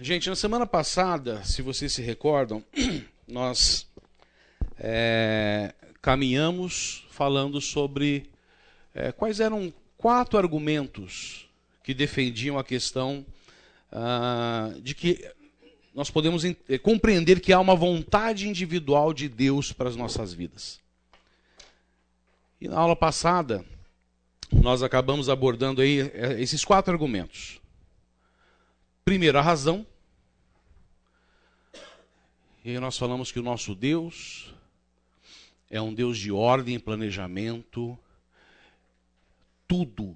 Gente, na semana passada, se vocês se recordam, nós é, caminhamos falando sobre é, quais eram quatro argumentos que defendiam a questão ah, de que nós podemos eh, compreender que há uma vontade individual de Deus para as nossas vidas. E na aula passada, nós acabamos abordando aí eh, esses quatro argumentos. Primeiro, a razão. E nós falamos que o nosso Deus é um Deus de ordem e planejamento. Tudo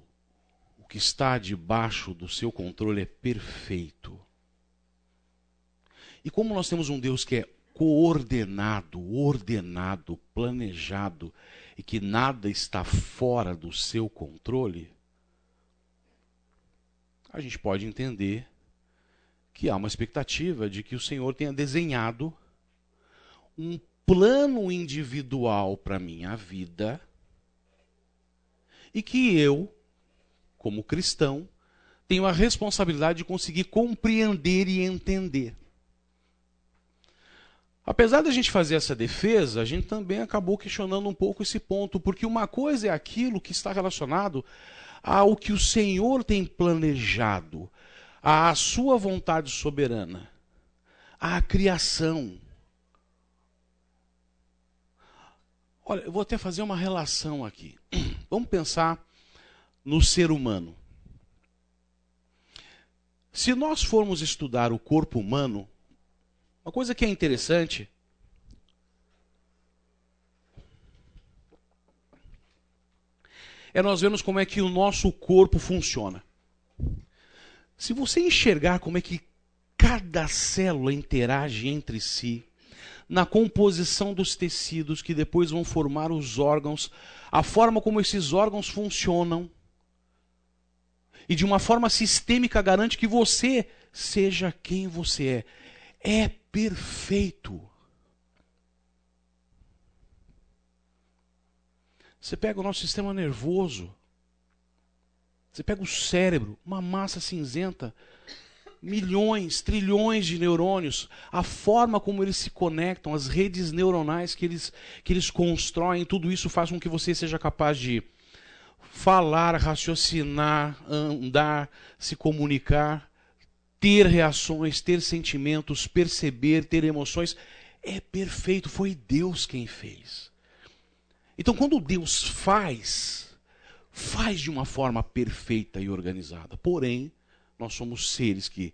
o que está debaixo do seu controle é perfeito. E como nós temos um Deus que é coordenado, ordenado, planejado e que nada está fora do seu controle, a gente pode entender que há uma expectativa de que o Senhor tenha desenhado um plano individual para minha vida e que eu, como cristão, tenho a responsabilidade de conseguir compreender e entender. Apesar da gente fazer essa defesa, a gente também acabou questionando um pouco esse ponto, porque uma coisa é aquilo que está relacionado ao que o Senhor tem planejado, à sua vontade soberana, à criação. Olha, eu vou até fazer uma relação aqui. Vamos pensar no ser humano. Se nós formos estudar o corpo humano, uma coisa que é interessante é nós vermos como é que o nosso corpo funciona. Se você enxergar como é que cada célula interage entre si, na composição dos tecidos que depois vão formar os órgãos, a forma como esses órgãos funcionam, e de uma forma sistêmica garante que você seja quem você é. É perfeito. Você pega o nosso sistema nervoso, você pega o cérebro, uma massa cinzenta, milhões, trilhões de neurônios, a forma como eles se conectam, as redes neuronais que eles, que eles constroem, tudo isso faz com que você seja capaz de falar, raciocinar, andar, se comunicar ter reações, ter sentimentos, perceber, ter emoções. É perfeito, foi Deus quem fez. Então, quando Deus faz, faz de uma forma perfeita e organizada. Porém, nós somos seres que,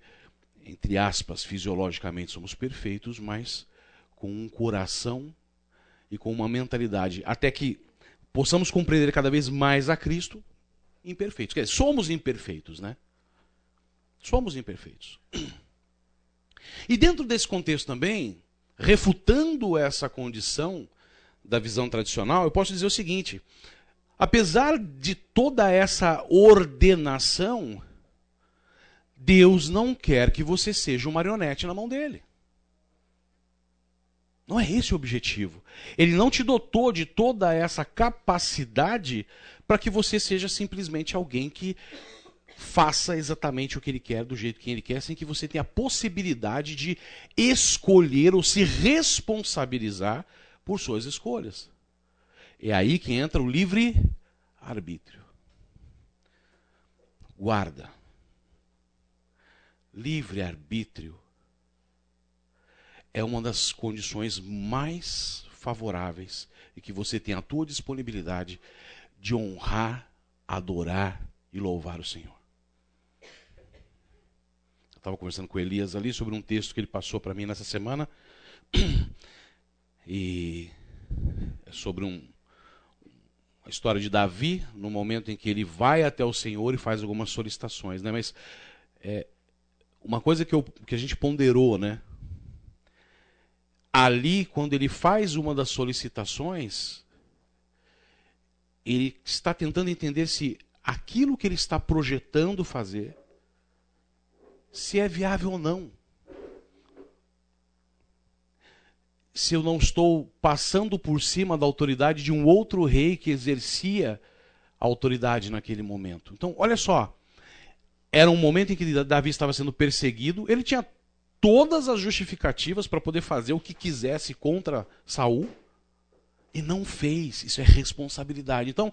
entre aspas, fisiologicamente somos perfeitos, mas com um coração e com uma mentalidade, até que possamos compreender cada vez mais a Cristo, imperfeitos. Quer dizer, somos imperfeitos, né? Somos imperfeitos. E dentro desse contexto também, refutando essa condição da visão tradicional, eu posso dizer o seguinte: apesar de toda essa ordenação, Deus não quer que você seja um marionete na mão dele. Não é esse o objetivo. Ele não te dotou de toda essa capacidade para que você seja simplesmente alguém que faça exatamente o que ele quer, do jeito que ele quer, sem que você tenha a possibilidade de escolher ou se responsabilizar por suas escolhas. É aí que entra o livre arbítrio. Guarda. Livre arbítrio é uma das condições mais favoráveis e que você tem a tua disponibilidade de honrar, adorar e louvar o Senhor estava conversando com Elias ali sobre um texto que ele passou para mim nessa semana. E é sobre um, a história de Davi, no momento em que ele vai até o Senhor e faz algumas solicitações. Né? Mas é, uma coisa que, eu, que a gente ponderou, né? Ali, quando ele faz uma das solicitações, ele está tentando entender se aquilo que ele está projetando fazer se é viável ou não. Se eu não estou passando por cima da autoridade de um outro rei que exercia a autoridade naquele momento. Então, olha só. Era um momento em que Davi estava sendo perseguido, ele tinha todas as justificativas para poder fazer o que quisesse contra Saul e não fez. Isso é responsabilidade. Então,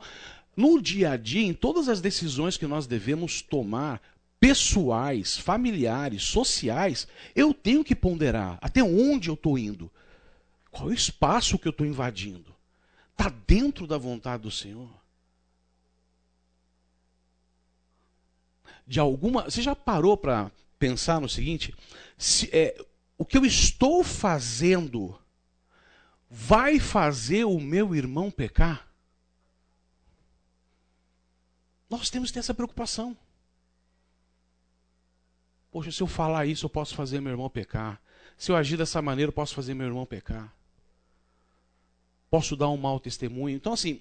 no dia a dia, em todas as decisões que nós devemos tomar, pessoais, familiares, sociais, eu tenho que ponderar até onde eu estou indo. Qual é o espaço que eu estou invadindo? Está dentro da vontade do Senhor? De alguma. Você já parou para pensar no seguinte? Se, é, o que eu estou fazendo vai fazer o meu irmão pecar? Nós temos que ter essa preocupação. Poxa, se eu falar isso, eu posso fazer meu irmão pecar. Se eu agir dessa maneira, eu posso fazer meu irmão pecar. Posso dar um mau testemunho. Então, assim,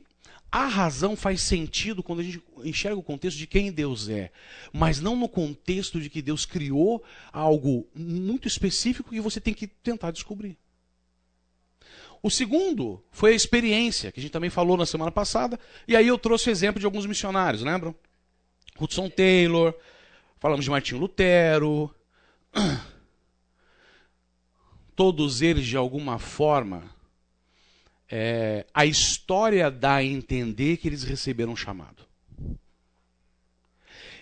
a razão faz sentido quando a gente enxerga o contexto de quem Deus é, mas não no contexto de que Deus criou algo muito específico que você tem que tentar descobrir. O segundo foi a experiência, que a gente também falou na semana passada, e aí eu trouxe o exemplo de alguns missionários, lembram? Hudson Taylor, falamos de Martinho Lutero. Todos eles, de alguma forma, é, a história dá a entender que eles receberam um chamado.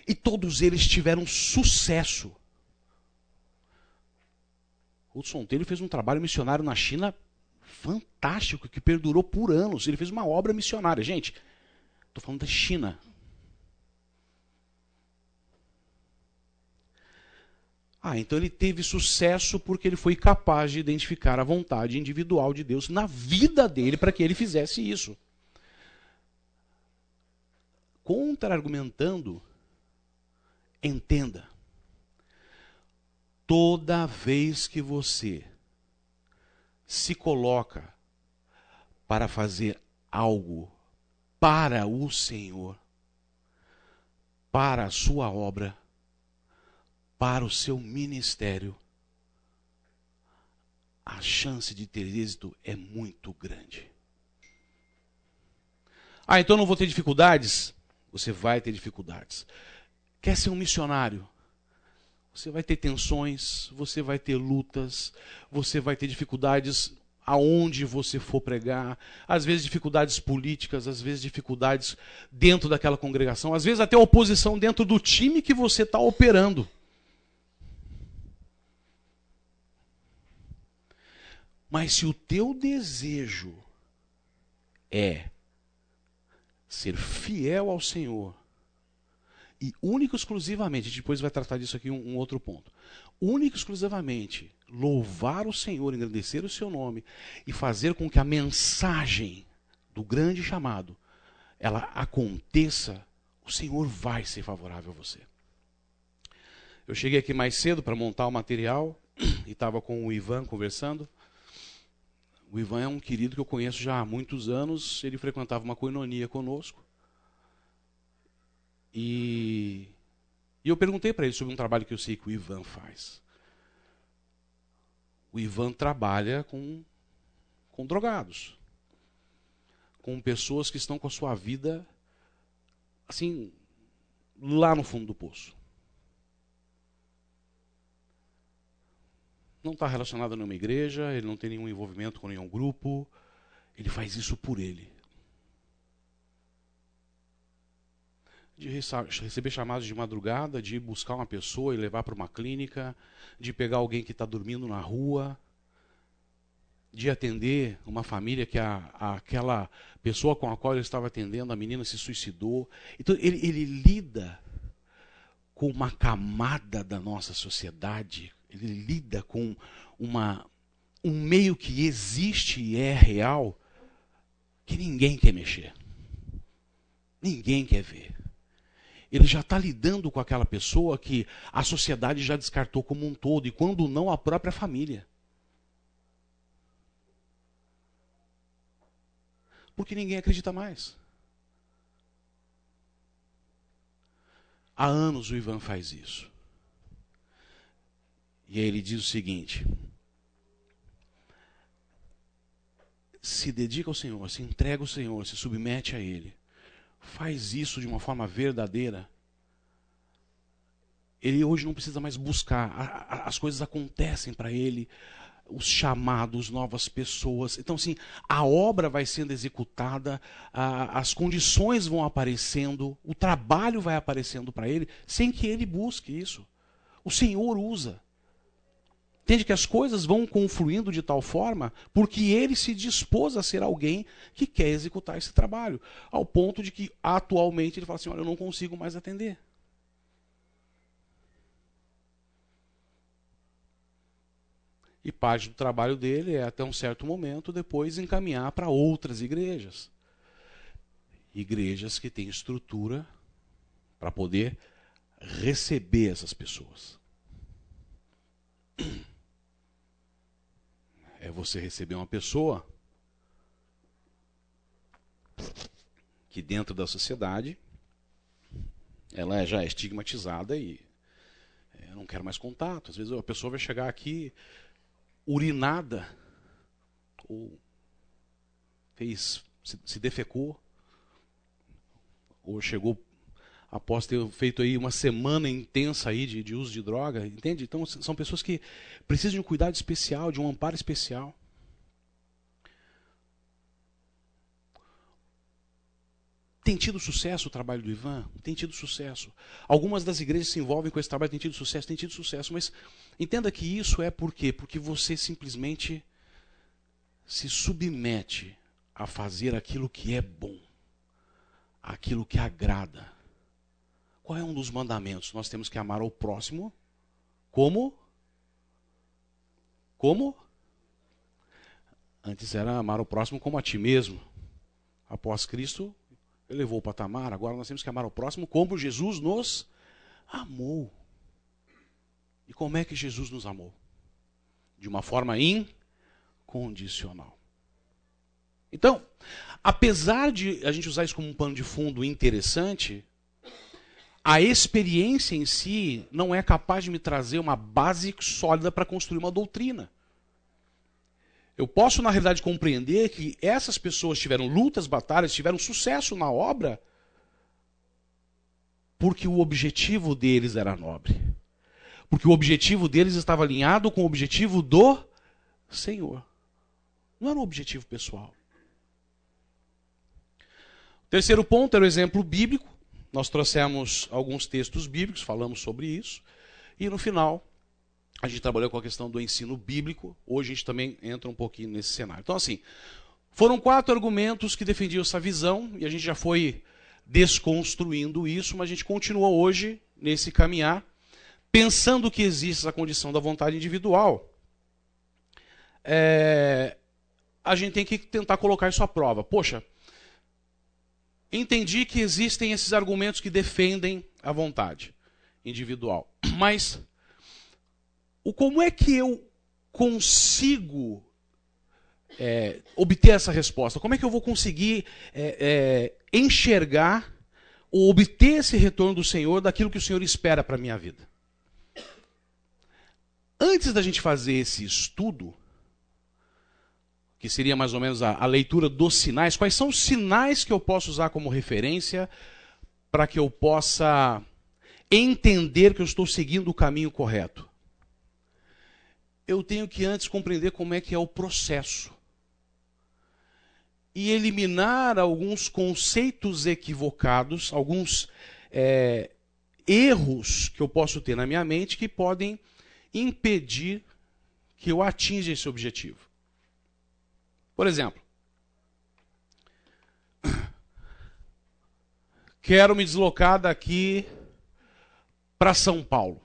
E todos eles tiveram sucesso. Hudson Taylor fez um trabalho missionário na China fantástico, que perdurou por anos. Ele fez uma obra missionária. Gente, estou falando da China. Ah, então ele teve sucesso porque ele foi capaz de identificar a vontade individual de Deus na vida dele para que ele fizesse isso. Contra-argumentando, entenda. Toda vez que você se coloca para fazer algo para o Senhor, para a sua obra, para o seu ministério, a chance de ter êxito é muito grande. Ah, então não vou ter dificuldades? Você vai ter dificuldades. Quer ser um missionário? Você vai ter tensões, você vai ter lutas, você vai ter dificuldades aonde você for pregar, às vezes dificuldades políticas, às vezes dificuldades dentro daquela congregação, às vezes até oposição dentro do time que você está operando. Mas se o teu desejo é ser fiel ao Senhor, e único exclusivamente, depois vai tratar disso aqui um, um outro ponto, único exclusivamente louvar o Senhor, engrandecer o seu nome e fazer com que a mensagem do grande chamado ela aconteça, o Senhor vai ser favorável a você. Eu cheguei aqui mais cedo para montar o material e estava com o Ivan conversando. O Ivan é um querido que eu conheço já há muitos anos. Ele frequentava uma coinonia conosco. E, e eu perguntei para ele sobre um trabalho que eu sei que o Ivan faz. O Ivan trabalha com, com drogados. Com pessoas que estão com a sua vida assim, lá no fundo do poço. Não está relacionado a nenhuma igreja, ele não tem nenhum envolvimento com nenhum grupo, ele faz isso por ele. De receber chamados de madrugada, de buscar uma pessoa e levar para uma clínica, de pegar alguém que está dormindo na rua, de atender uma família que a, a, aquela pessoa com a qual ele estava atendendo, a menina se suicidou. Então ele, ele lida com uma camada da nossa sociedade ele lida com uma, um meio que existe e é real que ninguém quer mexer. Ninguém quer ver. Ele já está lidando com aquela pessoa que a sociedade já descartou como um todo, e quando não, a própria família. Porque ninguém acredita mais. Há anos o Ivan faz isso. E aí ele diz o seguinte: se dedica ao Senhor, se entrega ao Senhor, se submete a Ele, faz isso de uma forma verdadeira, Ele hoje não precisa mais buscar, as coisas acontecem para ele, os chamados, novas pessoas. Então, assim, a obra vai sendo executada, as condições vão aparecendo, o trabalho vai aparecendo para ele, sem que ele busque isso. O Senhor usa. Entende que as coisas vão confluindo de tal forma porque ele se dispôs a ser alguém que quer executar esse trabalho. Ao ponto de que, atualmente, ele fala assim: olha, eu não consigo mais atender. E parte do trabalho dele é, até um certo momento, depois encaminhar para outras igrejas. Igrejas que têm estrutura para poder receber essas pessoas. É você receber uma pessoa que dentro da sociedade ela já é estigmatizada e é, eu não quero mais contato. Às vezes a pessoa vai chegar aqui urinada, ou fez, se, se defecou, ou chegou após ter feito aí uma semana intensa aí de, de uso de droga, entende? Então são pessoas que precisam de um cuidado especial, de um amparo especial. Tem tido sucesso o trabalho do Ivan? Tem tido sucesso. Algumas das igrejas se envolvem com esse trabalho, tem tido sucesso, tem tido sucesso, mas entenda que isso é por quê? Porque você simplesmente se submete a fazer aquilo que é bom, aquilo que agrada. Qual é um dos mandamentos? Nós temos que amar ao próximo como? Como? Antes era amar o próximo como a ti mesmo. Após Cristo, elevou o patamar, agora nós temos que amar o próximo como Jesus nos amou. E como é que Jesus nos amou? De uma forma incondicional. Então, apesar de a gente usar isso como um pano de fundo interessante, a experiência em si não é capaz de me trazer uma base sólida para construir uma doutrina. Eu posso, na realidade, compreender que essas pessoas tiveram lutas, batalhas, tiveram sucesso na obra, porque o objetivo deles era nobre. Porque o objetivo deles estava alinhado com o objetivo do Senhor. Não era um objetivo pessoal. O terceiro ponto era o exemplo bíblico. Nós trouxemos alguns textos bíblicos, falamos sobre isso. E no final, a gente trabalhou com a questão do ensino bíblico, hoje a gente também entra um pouquinho nesse cenário. Então, assim, foram quatro argumentos que defendiam essa visão, e a gente já foi desconstruindo isso, mas a gente continua hoje nesse caminhar, pensando que existe essa condição da vontade individual. É, a gente tem que tentar colocar isso à prova. Poxa, entendi que existem esses argumentos que defendem a vontade individual, mas o como é que eu consigo é, obter essa resposta? Como é que eu vou conseguir é, é, enxergar ou obter esse retorno do Senhor daquilo que o Senhor espera para a minha vida? Antes da gente fazer esse estudo, que seria mais ou menos a, a leitura dos sinais, quais são os sinais que eu posso usar como referência para que eu possa entender que eu estou seguindo o caminho correto? eu tenho que antes compreender como é que é o processo. E eliminar alguns conceitos equivocados, alguns é, erros que eu posso ter na minha mente que podem impedir que eu atinja esse objetivo. Por exemplo, quero me deslocar daqui para São Paulo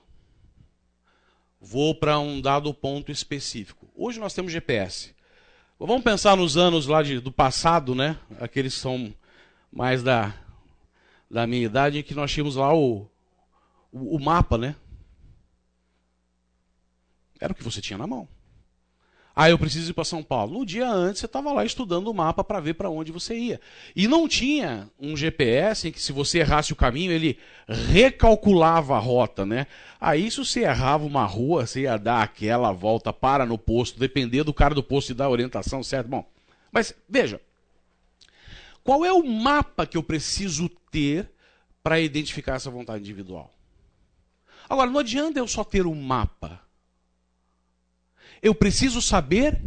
vou para um dado ponto específico. Hoje nós temos GPS. Vamos pensar nos anos lá de, do passado, né? Aqueles que são mais da, da minha idade, em que nós tínhamos lá o, o, o mapa, né? Era o que você tinha na mão. Ah, eu preciso ir para São Paulo. No dia antes, você estava lá estudando o mapa para ver para onde você ia. E não tinha um GPS em que, se você errasse o caminho, ele recalculava a rota, né? Aí, se você errava uma rua, você ia dar aquela volta para no posto, depender do cara do posto e dar a orientação, certo? Bom, mas veja, qual é o mapa que eu preciso ter para identificar essa vontade individual? Agora, não adianta eu só ter um mapa. Eu preciso saber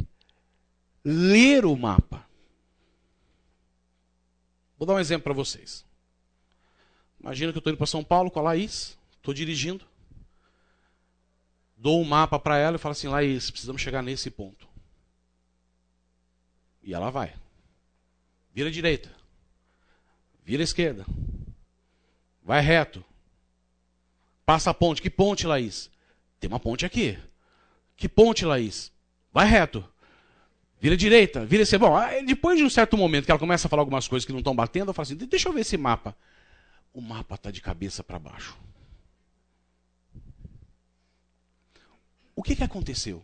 ler o mapa. Vou dar um exemplo para vocês. Imagina que eu estou indo para São Paulo com a Laís, estou dirigindo. Dou um mapa para ela e falo assim: Laís, precisamos chegar nesse ponto. E ela vai. Vira direita. Vira esquerda. Vai reto. Passa a ponte. Que ponte, Laís? Tem uma ponte aqui. Que ponte, Laís? Vai reto. Vira direita, vira esse. Bom, depois de um certo momento que ela começa a falar algumas coisas que não estão batendo, eu falo assim: deixa eu ver esse mapa. O mapa está de cabeça para baixo. O que, que aconteceu?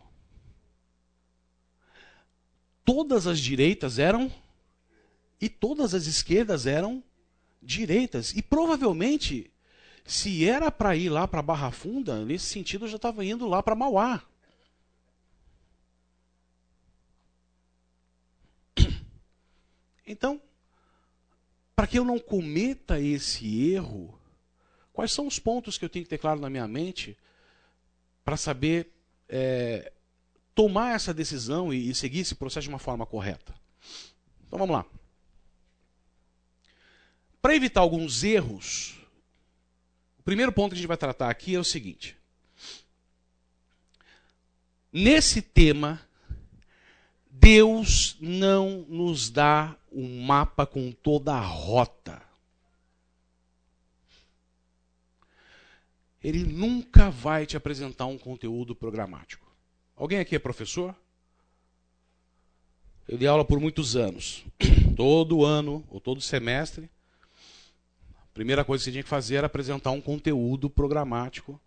Todas as direitas eram e todas as esquerdas eram direitas. E provavelmente, se era para ir lá para Barra Funda, nesse sentido eu já estava indo lá para Mauá. Então, para que eu não cometa esse erro, quais são os pontos que eu tenho que ter claro na minha mente para saber é, tomar essa decisão e, e seguir esse processo de uma forma correta? Então vamos lá. Para evitar alguns erros, o primeiro ponto que a gente vai tratar aqui é o seguinte. Nesse tema, Deus não nos dá um mapa com toda a rota. Ele nunca vai te apresentar um conteúdo programático. Alguém aqui é professor? Eu dei aula por muitos anos. Todo ano, ou todo semestre, a primeira coisa que você tinha que fazer era apresentar um conteúdo programático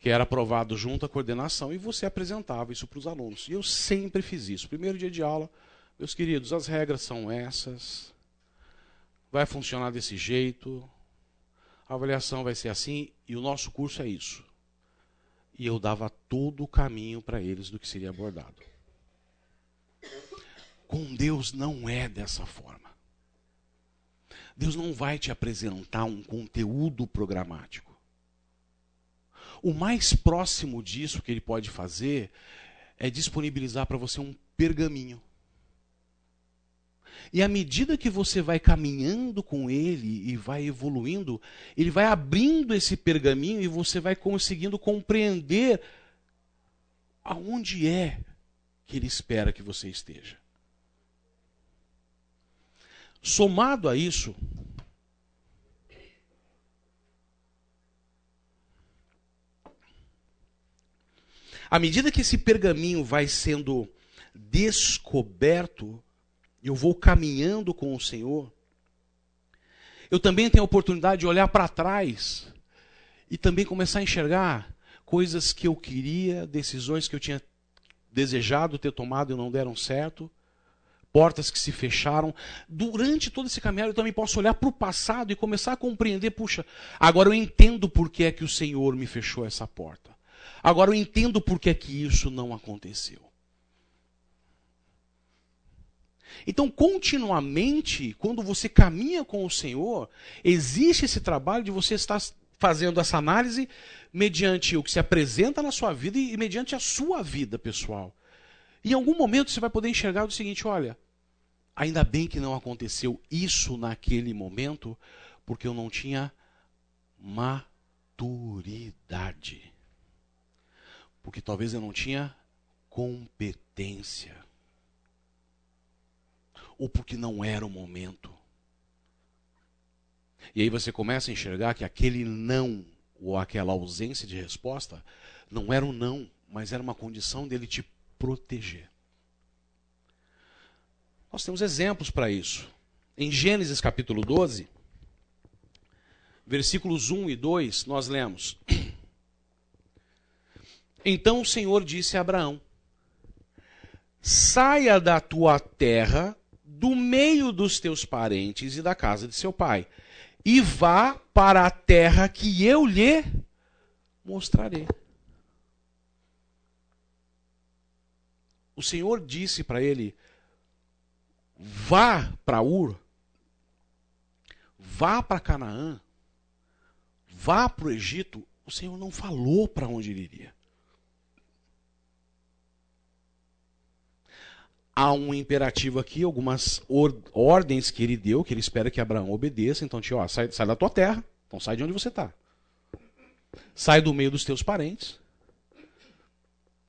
que era aprovado junto à coordenação, e você apresentava isso para os alunos. E eu sempre fiz isso. Primeiro dia de aula, meus queridos, as regras são essas, vai funcionar desse jeito, a avaliação vai ser assim, e o nosso curso é isso. E eu dava todo o caminho para eles do que seria abordado. Com Deus não é dessa forma. Deus não vai te apresentar um conteúdo programático. O mais próximo disso que ele pode fazer é disponibilizar para você um pergaminho. E à medida que você vai caminhando com ele e vai evoluindo, ele vai abrindo esse pergaminho e você vai conseguindo compreender aonde é que ele espera que você esteja. Somado a isso, À medida que esse pergaminho vai sendo descoberto, eu vou caminhando com o Senhor, eu também tenho a oportunidade de olhar para trás e também começar a enxergar coisas que eu queria, decisões que eu tinha desejado ter tomado e não deram certo, portas que se fecharam. Durante todo esse caminhar, eu também posso olhar para o passado e começar a compreender: puxa, agora eu entendo por que é que o Senhor me fechou essa porta. Agora eu entendo por que, é que isso não aconteceu. Então, continuamente, quando você caminha com o Senhor, existe esse trabalho de você estar fazendo essa análise mediante o que se apresenta na sua vida e mediante a sua vida pessoal. Em algum momento você vai poder enxergar o seguinte: olha, ainda bem que não aconteceu isso naquele momento, porque eu não tinha maturidade porque talvez eu não tinha competência. Ou porque não era o momento. E aí você começa a enxergar que aquele não, ou aquela ausência de resposta, não era um não, mas era uma condição dele te proteger. Nós temos exemplos para isso. Em Gênesis capítulo 12, versículos 1 e 2, nós lemos: então o Senhor disse a Abraão: Saia da tua terra, do meio dos teus parentes e da casa de seu pai, e vá para a terra que eu lhe mostrarei. O Senhor disse para ele: Vá para Ur, vá para Canaã, vá para o Egito. O Senhor não falou para onde ele iria. Há um imperativo aqui, algumas or ordens que ele deu, que ele espera que Abraão obedeça. Então, tio, ó, sai, sai da tua terra. Então, sai de onde você está. Sai do meio dos teus parentes.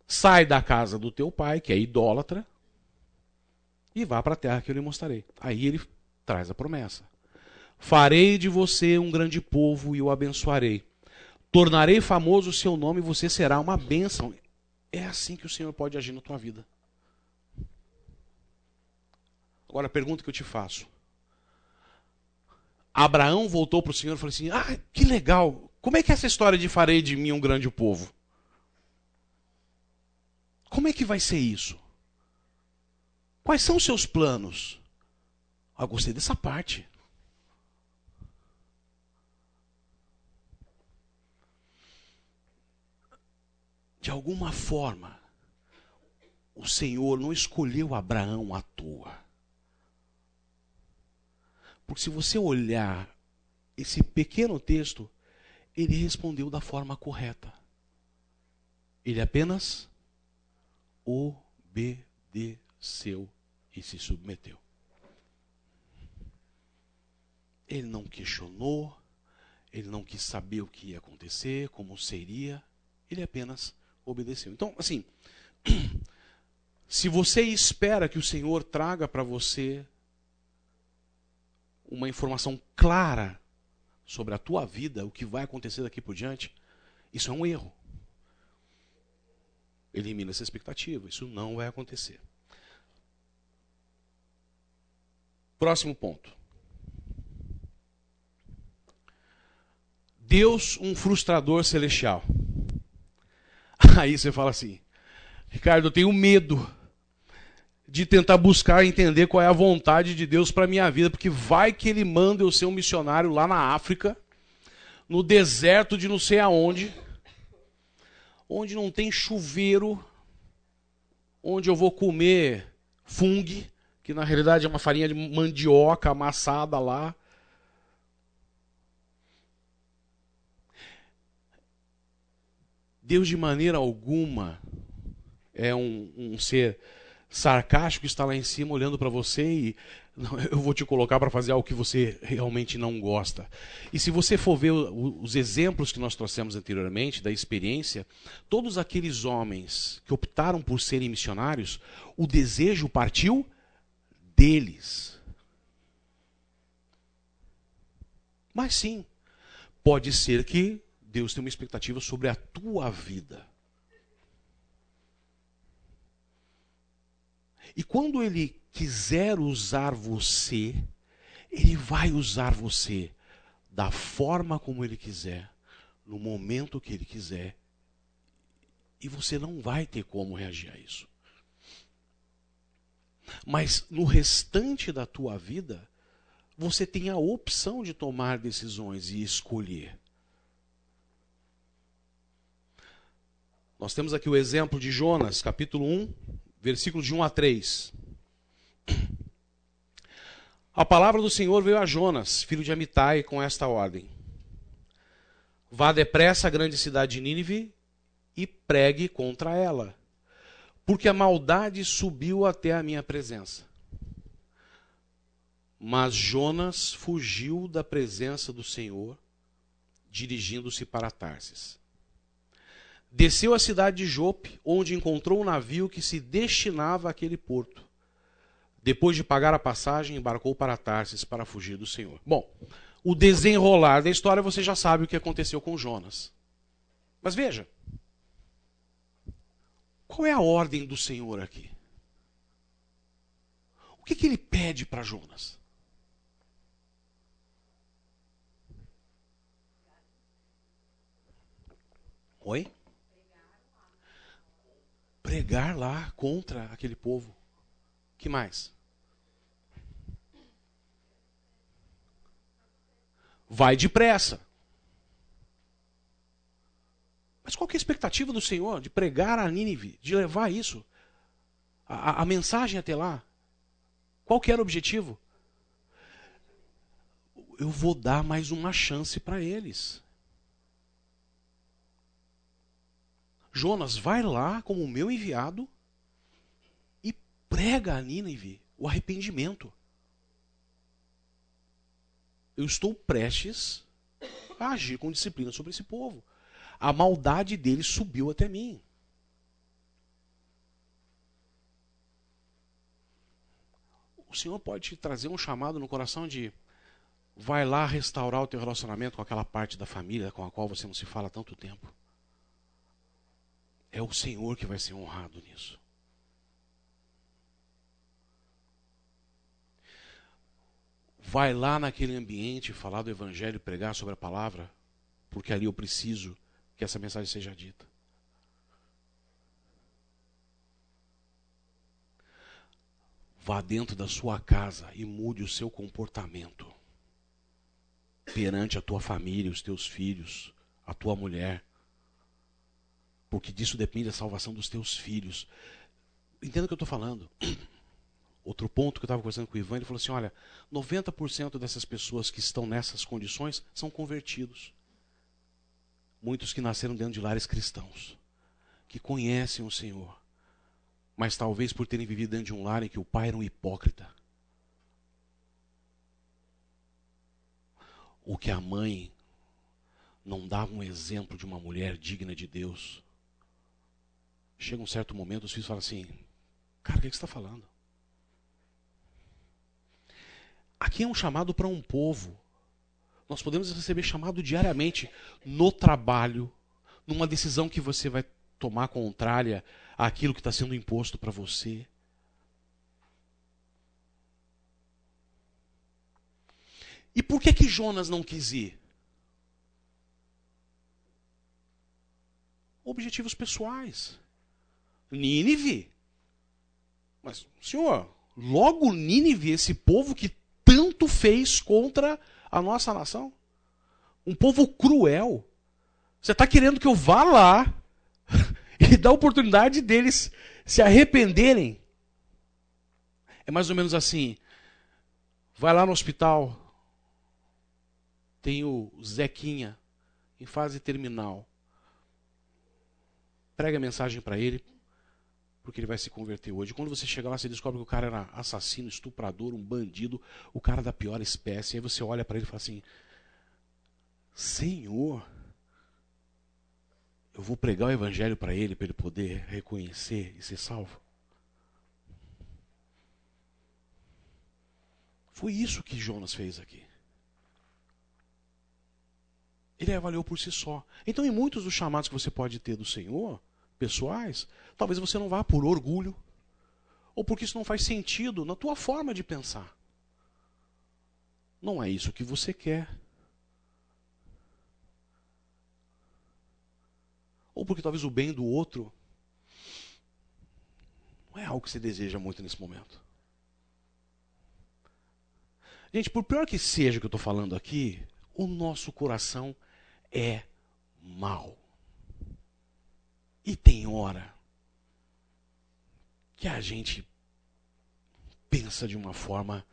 Sai da casa do teu pai, que é idólatra. E vá para a terra que eu lhe mostrarei. Aí ele traz a promessa. Farei de você um grande povo e o abençoarei. Tornarei famoso o seu nome e você será uma bênção. É assim que o Senhor pode agir na tua vida. Agora a pergunta que eu te faço. Abraão voltou para o Senhor e falou assim: Ah, que legal. Como é que é essa história de farei de mim um grande povo? Como é que vai ser isso? Quais são os seus planos? Ah, gostei dessa parte. De alguma forma, o Senhor não escolheu Abraão à toa. Porque se você olhar esse pequeno texto, ele respondeu da forma correta. Ele apenas obedeceu e se submeteu. Ele não questionou, ele não quis saber o que ia acontecer, como seria, ele apenas obedeceu. Então, assim, se você espera que o Senhor traga para você uma informação clara sobre a tua vida, o que vai acontecer daqui por diante, isso é um erro. Elimina essa expectativa, isso não vai acontecer. Próximo ponto. Deus, um frustrador celestial. Aí você fala assim, Ricardo, eu tenho medo de tentar buscar entender qual é a vontade de Deus para minha vida, porque vai que ele manda eu ser um missionário lá na África, no deserto de não sei aonde, onde não tem chuveiro, onde eu vou comer fungo, que na realidade é uma farinha de mandioca amassada lá. Deus de maneira alguma é um, um ser sarcástico está lá em cima olhando para você e não, eu vou te colocar para fazer algo que você realmente não gosta. E se você for ver os exemplos que nós trouxemos anteriormente da experiência, todos aqueles homens que optaram por serem missionários, o desejo partiu deles. Mas sim, pode ser que Deus tenha uma expectativa sobre a tua vida. E quando ele quiser usar você, ele vai usar você da forma como ele quiser, no momento que ele quiser. E você não vai ter como reagir a isso. Mas no restante da tua vida, você tem a opção de tomar decisões e escolher. Nós temos aqui o exemplo de Jonas, capítulo 1, versículos de 1 a 3. A palavra do Senhor veio a Jonas, filho de Amitai, com esta ordem: Vá depressa à grande cidade de Nínive e pregue contra ela, porque a maldade subiu até a minha presença. Mas Jonas fugiu da presença do Senhor, dirigindo-se para Tarsis. Desceu à cidade de Jope, onde encontrou um navio que se destinava àquele porto. Depois de pagar a passagem, embarcou para Tarsis para fugir do Senhor. Bom, o desenrolar da história você já sabe o que aconteceu com Jonas. Mas veja, qual é a ordem do Senhor aqui? O que, que ele pede para Jonas? Oi? Pregar lá contra aquele povo. Que mais? Vai depressa. Mas qual é a expectativa do Senhor de pregar a Nínive, de levar isso, a, a mensagem até lá? Qual que era o objetivo? Eu vou dar mais uma chance para eles. Jonas, vai lá como o meu enviado e prega a Nínive o arrependimento. Eu estou prestes a agir com disciplina sobre esse povo. A maldade deles subiu até mim. O Senhor pode te trazer um chamado no coração de vai lá restaurar o teu relacionamento com aquela parte da família com a qual você não se fala há tanto tempo. É o Senhor que vai ser honrado nisso. Vai lá naquele ambiente falar do Evangelho, pregar sobre a palavra, porque ali eu preciso que essa mensagem seja dita. Vá dentro da sua casa e mude o seu comportamento perante a tua família, os teus filhos, a tua mulher. Porque disso depende a salvação dos teus filhos. Entenda o que eu estou falando. Outro ponto que eu estava conversando com o Ivan, ele falou assim: olha, 90% dessas pessoas que estão nessas condições são convertidos. Muitos que nasceram dentro de lares cristãos, que conhecem o Senhor, mas talvez por terem vivido dentro de um lar em que o pai era um hipócrita, ou que a mãe não dava um exemplo de uma mulher digna de Deus. Chega um certo momento, os filhos falam assim: Cara, o que, é que você está falando? Aqui é um chamado para um povo. Nós podemos receber chamado diariamente no trabalho, numa decisão que você vai tomar contrária àquilo que está sendo imposto para você. E por que que Jonas não quis ir? Objetivos pessoais. Nínive. Mas, senhor, logo Nínive, esse povo que tanto fez contra a nossa nação. Um povo cruel. Você está querendo que eu vá lá e dar a oportunidade deles se arrependerem? É mais ou menos assim. Vai lá no hospital. Tem o Zequinha em fase terminal. Prega a mensagem para ele, porque ele vai se converter hoje. Quando você chega lá, você descobre que o cara era assassino, estuprador, um bandido, o cara da pior espécie. Aí você olha para ele e fala assim: Senhor, eu vou pregar o evangelho para ele, para ele poder reconhecer e ser salvo. Foi isso que Jonas fez aqui. Ele avaliou por si só. Então, em muitos dos chamados que você pode ter do Senhor, pessoais, talvez você não vá por orgulho, ou porque isso não faz sentido na tua forma de pensar. Não é isso que você quer. Ou porque talvez o bem do outro não é algo que você deseja muito nesse momento. Gente, por pior que seja o que eu estou falando aqui, o nosso coração é mau. E tem hora que a gente pensa de uma forma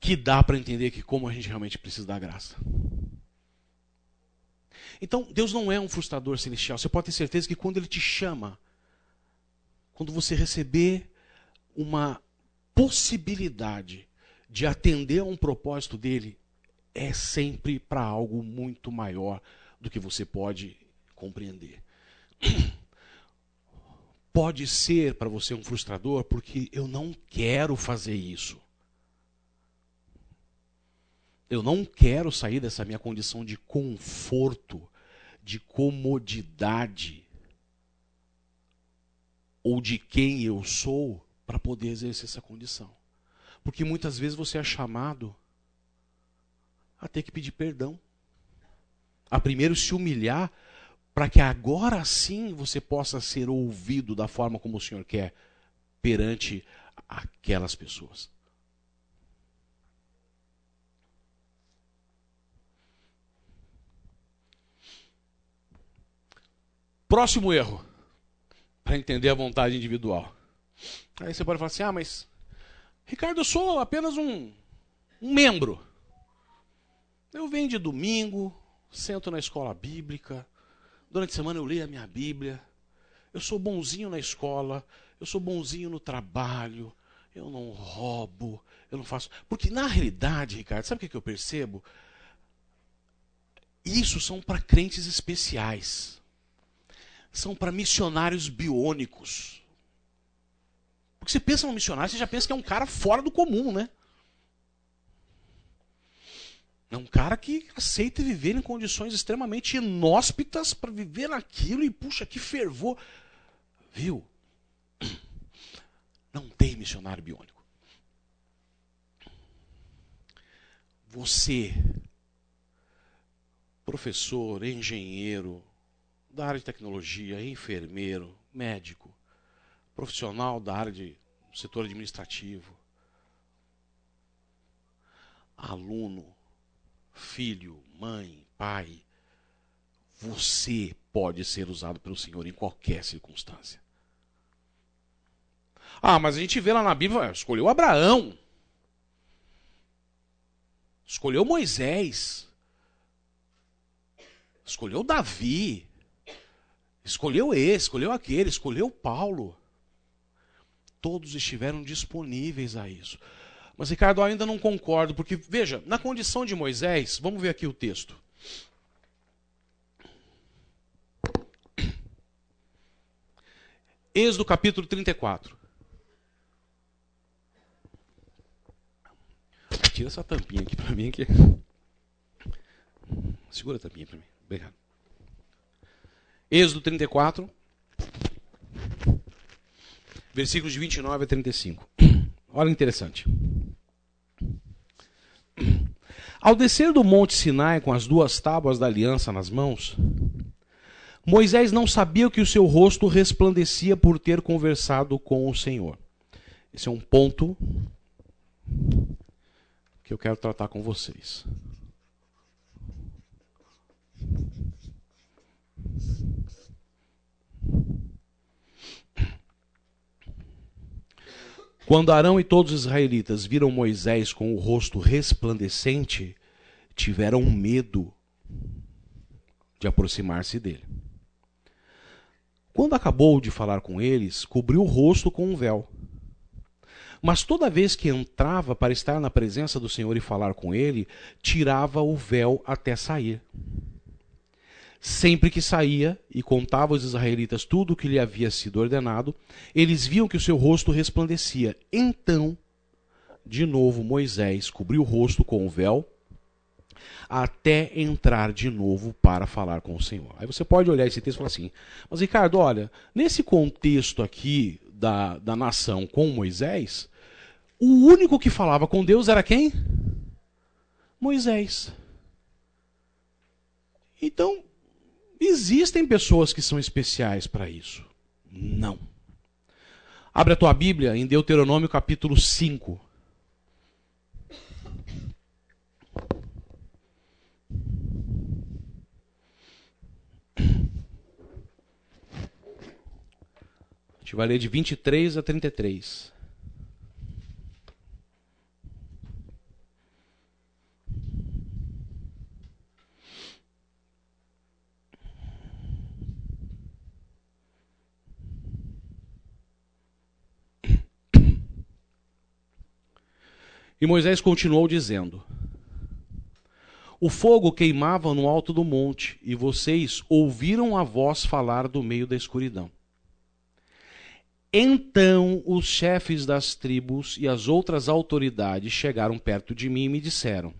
que dá para entender que como a gente realmente precisa da graça. Então, Deus não é um frustrador celestial. Você pode ter certeza que quando Ele te chama, quando você receber uma possibilidade de atender a um propósito dele, é sempre para algo muito maior do que você pode compreender. Pode ser para você um frustrador porque eu não quero fazer isso. Eu não quero sair dessa minha condição de conforto, de comodidade, ou de quem eu sou, para poder exercer essa condição. Porque muitas vezes você é chamado a ter que pedir perdão, a primeiro se humilhar para que agora sim você possa ser ouvido da forma como o Senhor quer perante aquelas pessoas. Próximo erro, para entender a vontade individual. Aí você pode falar assim: ah, mas, Ricardo, eu sou apenas um, um membro. Eu venho de domingo, sento na escola bíblica, Durante a semana eu leio a minha Bíblia. Eu sou bonzinho na escola. Eu sou bonzinho no trabalho. Eu não roubo. Eu não faço. Porque na realidade, Ricardo, sabe o que eu percebo? Isso são para crentes especiais. São para missionários biônicos. Porque você pensa no missionário, você já pensa que é um cara fora do comum, né? É um cara que aceita viver em condições extremamente inóspitas para viver naquilo e, puxa, que fervor. Viu? Não tem missionário biônico. Você, professor, engenheiro, da área de tecnologia, enfermeiro, médico, profissional da área de setor administrativo, aluno, filho, mãe, pai, você pode ser usado pelo Senhor em qualquer circunstância. Ah, mas a gente vê lá na Bíblia, escolheu Abraão, escolheu Moisés, escolheu Davi, escolheu esse, escolheu aquele, escolheu Paulo. Todos estiveram disponíveis a isso. Mas, Ricardo, ainda não concordo, porque, veja, na condição de Moisés, vamos ver aqui o texto. Êxodo capítulo 34. Tira essa tampinha aqui para mim. Aqui. Segura a tampinha para mim. Obrigado. Êxodo 34, versículos de 29 a 35. Olha interessante. Ao descer do monte Sinai com as duas tábuas da aliança nas mãos, Moisés não sabia que o seu rosto resplandecia por ter conversado com o Senhor. Esse é um ponto que eu quero tratar com vocês. Quando Arão e todos os israelitas viram Moisés com o rosto resplandecente, tiveram medo de aproximar-se dele. Quando acabou de falar com eles, cobriu o rosto com um véu. Mas toda vez que entrava para estar na presença do Senhor e falar com ele, tirava o véu até sair. Sempre que saía e contava aos israelitas tudo o que lhe havia sido ordenado, eles viam que o seu rosto resplandecia. Então, de novo, Moisés cobriu o rosto com o véu até entrar de novo para falar com o Senhor. Aí você pode olhar esse texto e falar assim: Mas Ricardo, olha, nesse contexto aqui da, da nação com Moisés, o único que falava com Deus era quem? Moisés. Então, Existem pessoas que são especiais para isso. Não. Abre a tua Bíblia em Deuteronômio capítulo 5. A gente vai ler de 23 a 33. E Moisés continuou dizendo: O fogo queimava no alto do monte, e vocês ouviram a voz falar do meio da escuridão. Então os chefes das tribos e as outras autoridades chegaram perto de mim e me disseram: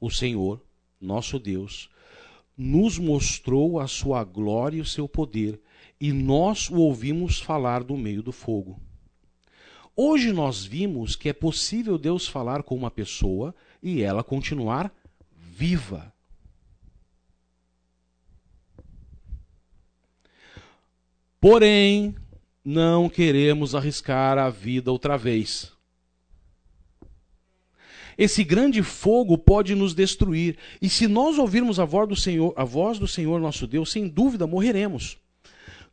O Senhor, nosso Deus, nos mostrou a sua glória e o seu poder, e nós o ouvimos falar do meio do fogo. Hoje nós vimos que é possível Deus falar com uma pessoa e ela continuar viva. Porém, não queremos arriscar a vida outra vez. Esse grande fogo pode nos destruir, e se nós ouvirmos a voz do Senhor, a voz do Senhor nosso Deus, sem dúvida morreremos.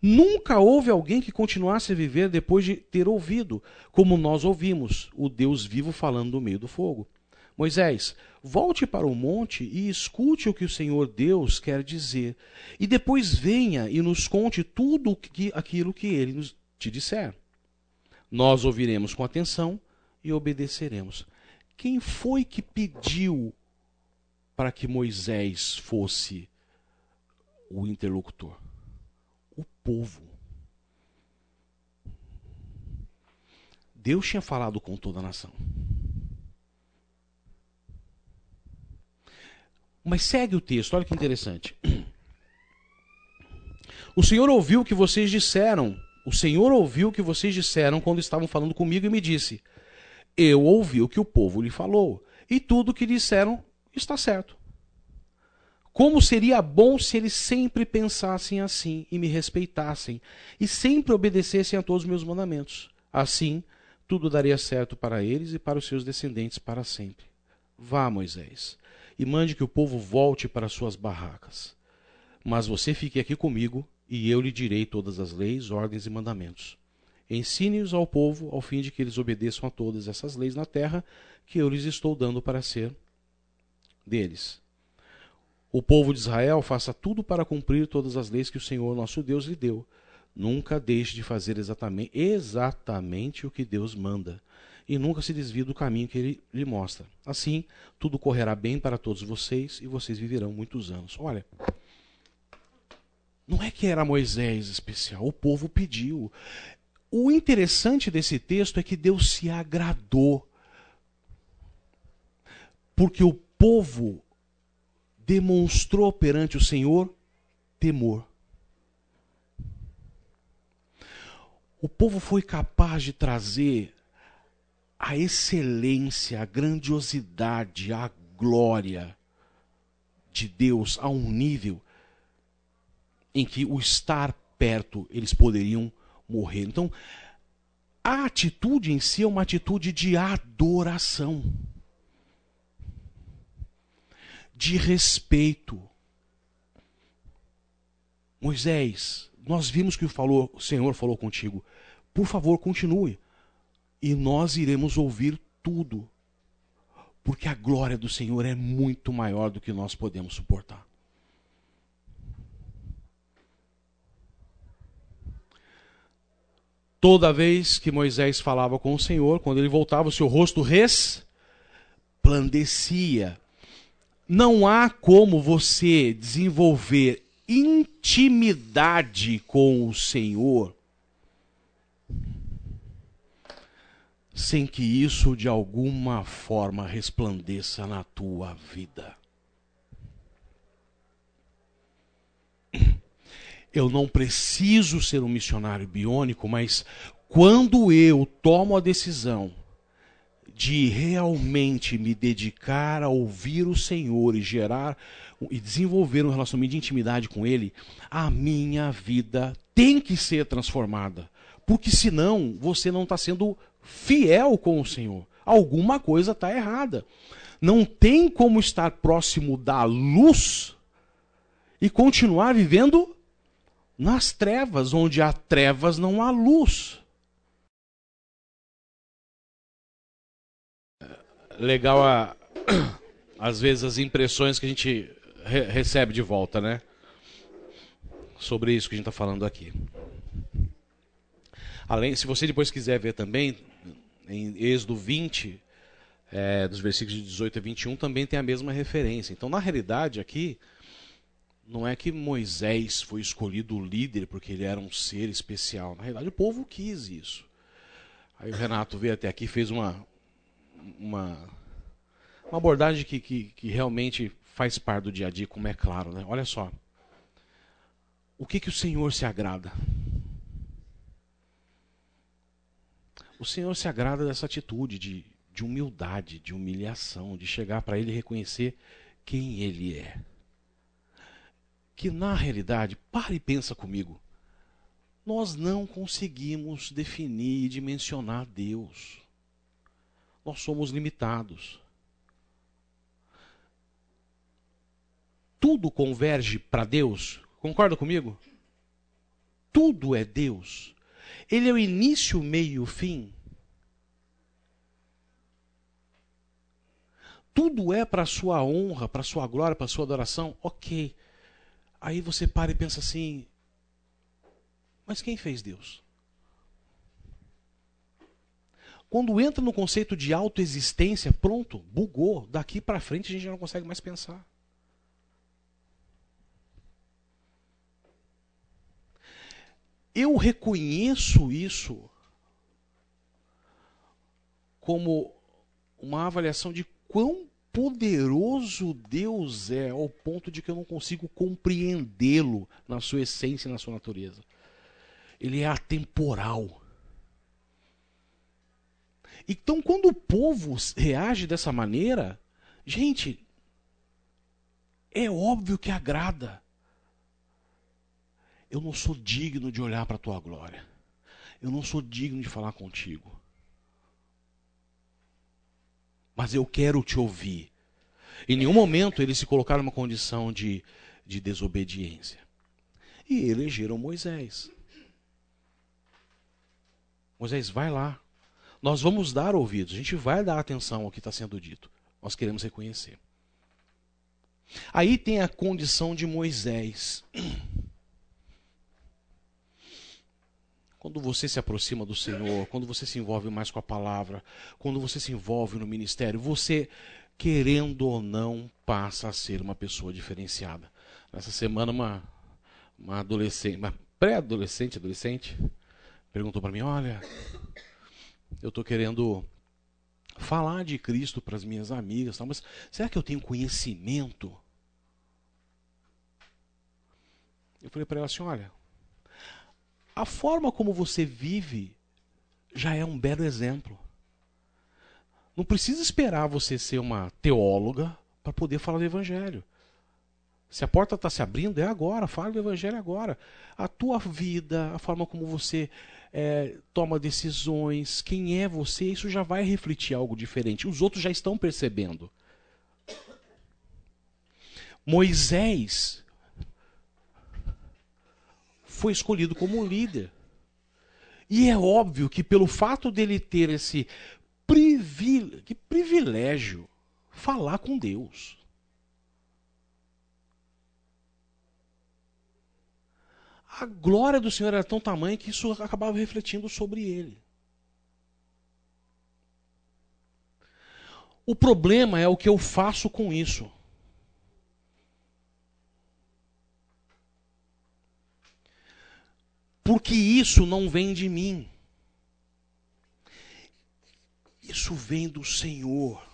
Nunca houve alguém que continuasse a viver depois de ter ouvido, como nós ouvimos, o Deus vivo falando no meio do fogo. Moisés, volte para o monte e escute o que o Senhor Deus quer dizer, e depois venha e nos conte tudo aquilo que ele nos, te disser. Nós ouviremos com atenção e obedeceremos. Quem foi que pediu para que Moisés fosse o interlocutor? Povo. Deus tinha falado com toda a nação. Mas segue o texto, olha que interessante. O Senhor ouviu o que vocês disseram. O Senhor ouviu o que vocês disseram quando estavam falando comigo e me disse: Eu ouvi o que o povo lhe falou, e tudo o que disseram está certo. Como seria bom se eles sempre pensassem assim e me respeitassem, e sempre obedecessem a todos os meus mandamentos. Assim, tudo daria certo para eles e para os seus descendentes para sempre. Vá, Moisés e mande que o povo volte para suas barracas. Mas você fique aqui comigo, e eu lhe direi todas as leis, ordens e mandamentos. Ensine-os ao povo, ao fim de que eles obedeçam a todas essas leis na terra que eu lhes estou dando para ser deles. O povo de Israel faça tudo para cumprir todas as leis que o Senhor nosso Deus lhe deu. Nunca deixe de fazer exatamente, exatamente o que Deus manda e nunca se desvie do caminho que ele lhe mostra. Assim, tudo correrá bem para todos vocês e vocês viverão muitos anos. Olha, não é que era Moisés especial, o povo pediu. O interessante desse texto é que Deus se agradou. Porque o povo demonstrou perante o Senhor temor. O povo foi capaz de trazer a excelência, a grandiosidade, a glória de Deus a um nível em que o estar perto eles poderiam morrer. Então, a atitude em si é uma atitude de adoração, de respeito. Moisés, nós vimos que o, falou, o Senhor falou contigo. Por favor, continue e nós iremos ouvir tudo, porque a glória do Senhor é muito maior do que nós podemos suportar. Toda vez que Moisés falava com o Senhor, quando ele voltava, o seu rosto resplandecia. Não há como você desenvolver intimidade com o Senhor sem que isso de alguma forma resplandeça na tua vida. Eu não preciso ser um missionário biônico, mas quando eu tomo a decisão de realmente me dedicar a ouvir o Senhor e gerar e desenvolver um relacionamento de intimidade com Ele, a minha vida tem que ser transformada. Porque senão você não está sendo fiel com o Senhor. Alguma coisa está errada. Não tem como estar próximo da luz e continuar vivendo nas trevas, onde há trevas não há luz. Legal a, às vezes as impressões que a gente re recebe de volta, né? Sobre isso que a gente está falando aqui. Além, se você depois quiser ver também, em Êxodo 20, é, dos versículos de 18 a 21, também tem a mesma referência. Então, na realidade, aqui, não é que Moisés foi escolhido o líder porque ele era um ser especial. Na realidade, o povo quis isso. Aí o Renato veio até aqui fez uma, uma, uma abordagem que, que, que, realmente faz parte do dia a dia, como é claro. Né? Olha só. O que, que o Senhor se agrada? O Senhor se agrada dessa atitude de, de humildade, de humilhação, de chegar para Ele e reconhecer quem Ele é. Que na realidade, pare e pensa comigo, nós não conseguimos definir e dimensionar Deus. Nós somos limitados. Tudo converge para Deus. Concorda comigo? Tudo é Deus. Ele é o início, o meio e o fim. tudo é para a sua honra, para a sua glória, para a sua adoração, ok. Aí você para e pensa assim: mas quem fez Deus? Quando entra no conceito de autoexistência, pronto, bugou. Daqui para frente a gente já não consegue mais pensar. Eu reconheço isso como uma avaliação de quão poderoso Deus é, ao ponto de que eu não consigo compreendê-lo na sua essência e na sua natureza. Ele é atemporal. Então, quando o povo reage dessa maneira, gente, é óbvio que agrada. Eu não sou digno de olhar para a tua glória. Eu não sou digno de falar contigo mas eu quero te ouvir. Em nenhum momento eles se colocaram numa condição de, de desobediência. E elegeram Moisés. Moisés, vai lá. Nós vamos dar ouvidos, a gente vai dar atenção ao que está sendo dito. Nós queremos reconhecer. Aí tem a condição de Moisés. Quando você se aproxima do Senhor, quando você se envolve mais com a palavra, quando você se envolve no ministério, você, querendo ou não, passa a ser uma pessoa diferenciada. Nessa semana, uma, uma adolescente, uma pré-adolescente, adolescente, perguntou para mim: Olha, eu estou querendo falar de Cristo para as minhas amigas, mas será que eu tenho conhecimento? Eu falei para ela assim: Olha a forma como você vive já é um belo exemplo. Não precisa esperar você ser uma teóloga para poder falar do Evangelho. Se a porta está se abrindo, é agora, fala do Evangelho agora. A tua vida, a forma como você é, toma decisões, quem é você, isso já vai refletir algo diferente. Os outros já estão percebendo. Moisés foi escolhido como líder. E é óbvio que pelo fato dele ter esse privil... que privilégio falar com Deus. A glória do Senhor era tão tamanha que isso acabava refletindo sobre ele. O problema é o que eu faço com isso. porque isso não vem de mim. Isso vem do Senhor.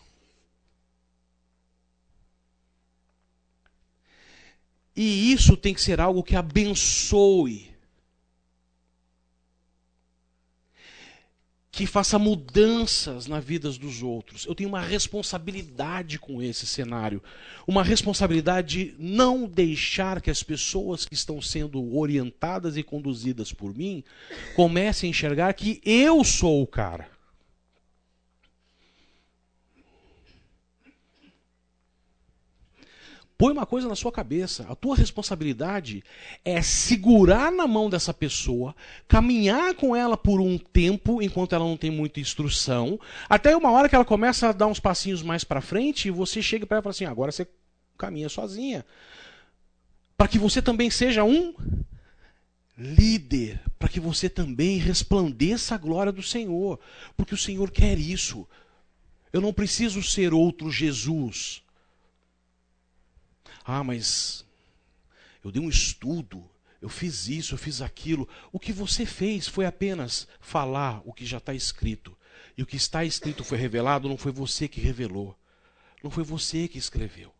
E isso tem que ser algo que abençoe que faça mudanças na vida dos outros. Eu tenho uma responsabilidade com esse cenário. Uma responsabilidade de não deixar que as pessoas que estão sendo orientadas e conduzidas por mim comecem a enxergar que eu sou o cara. Põe uma coisa na sua cabeça: a tua responsabilidade é segurar na mão dessa pessoa, caminhar com ela por um tempo, enquanto ela não tem muita instrução, até uma hora que ela começa a dar uns passinhos mais para frente e você chega para ela e fala assim: agora você caminha sozinha. Para que você também seja um líder, para que você também resplandeça a glória do Senhor, porque o Senhor quer isso. Eu não preciso ser outro Jesus. Ah, mas eu dei um estudo, eu fiz isso, eu fiz aquilo. O que você fez foi apenas falar o que já está escrito. E o que está escrito foi revelado, não foi você que revelou. Não foi você que escreveu.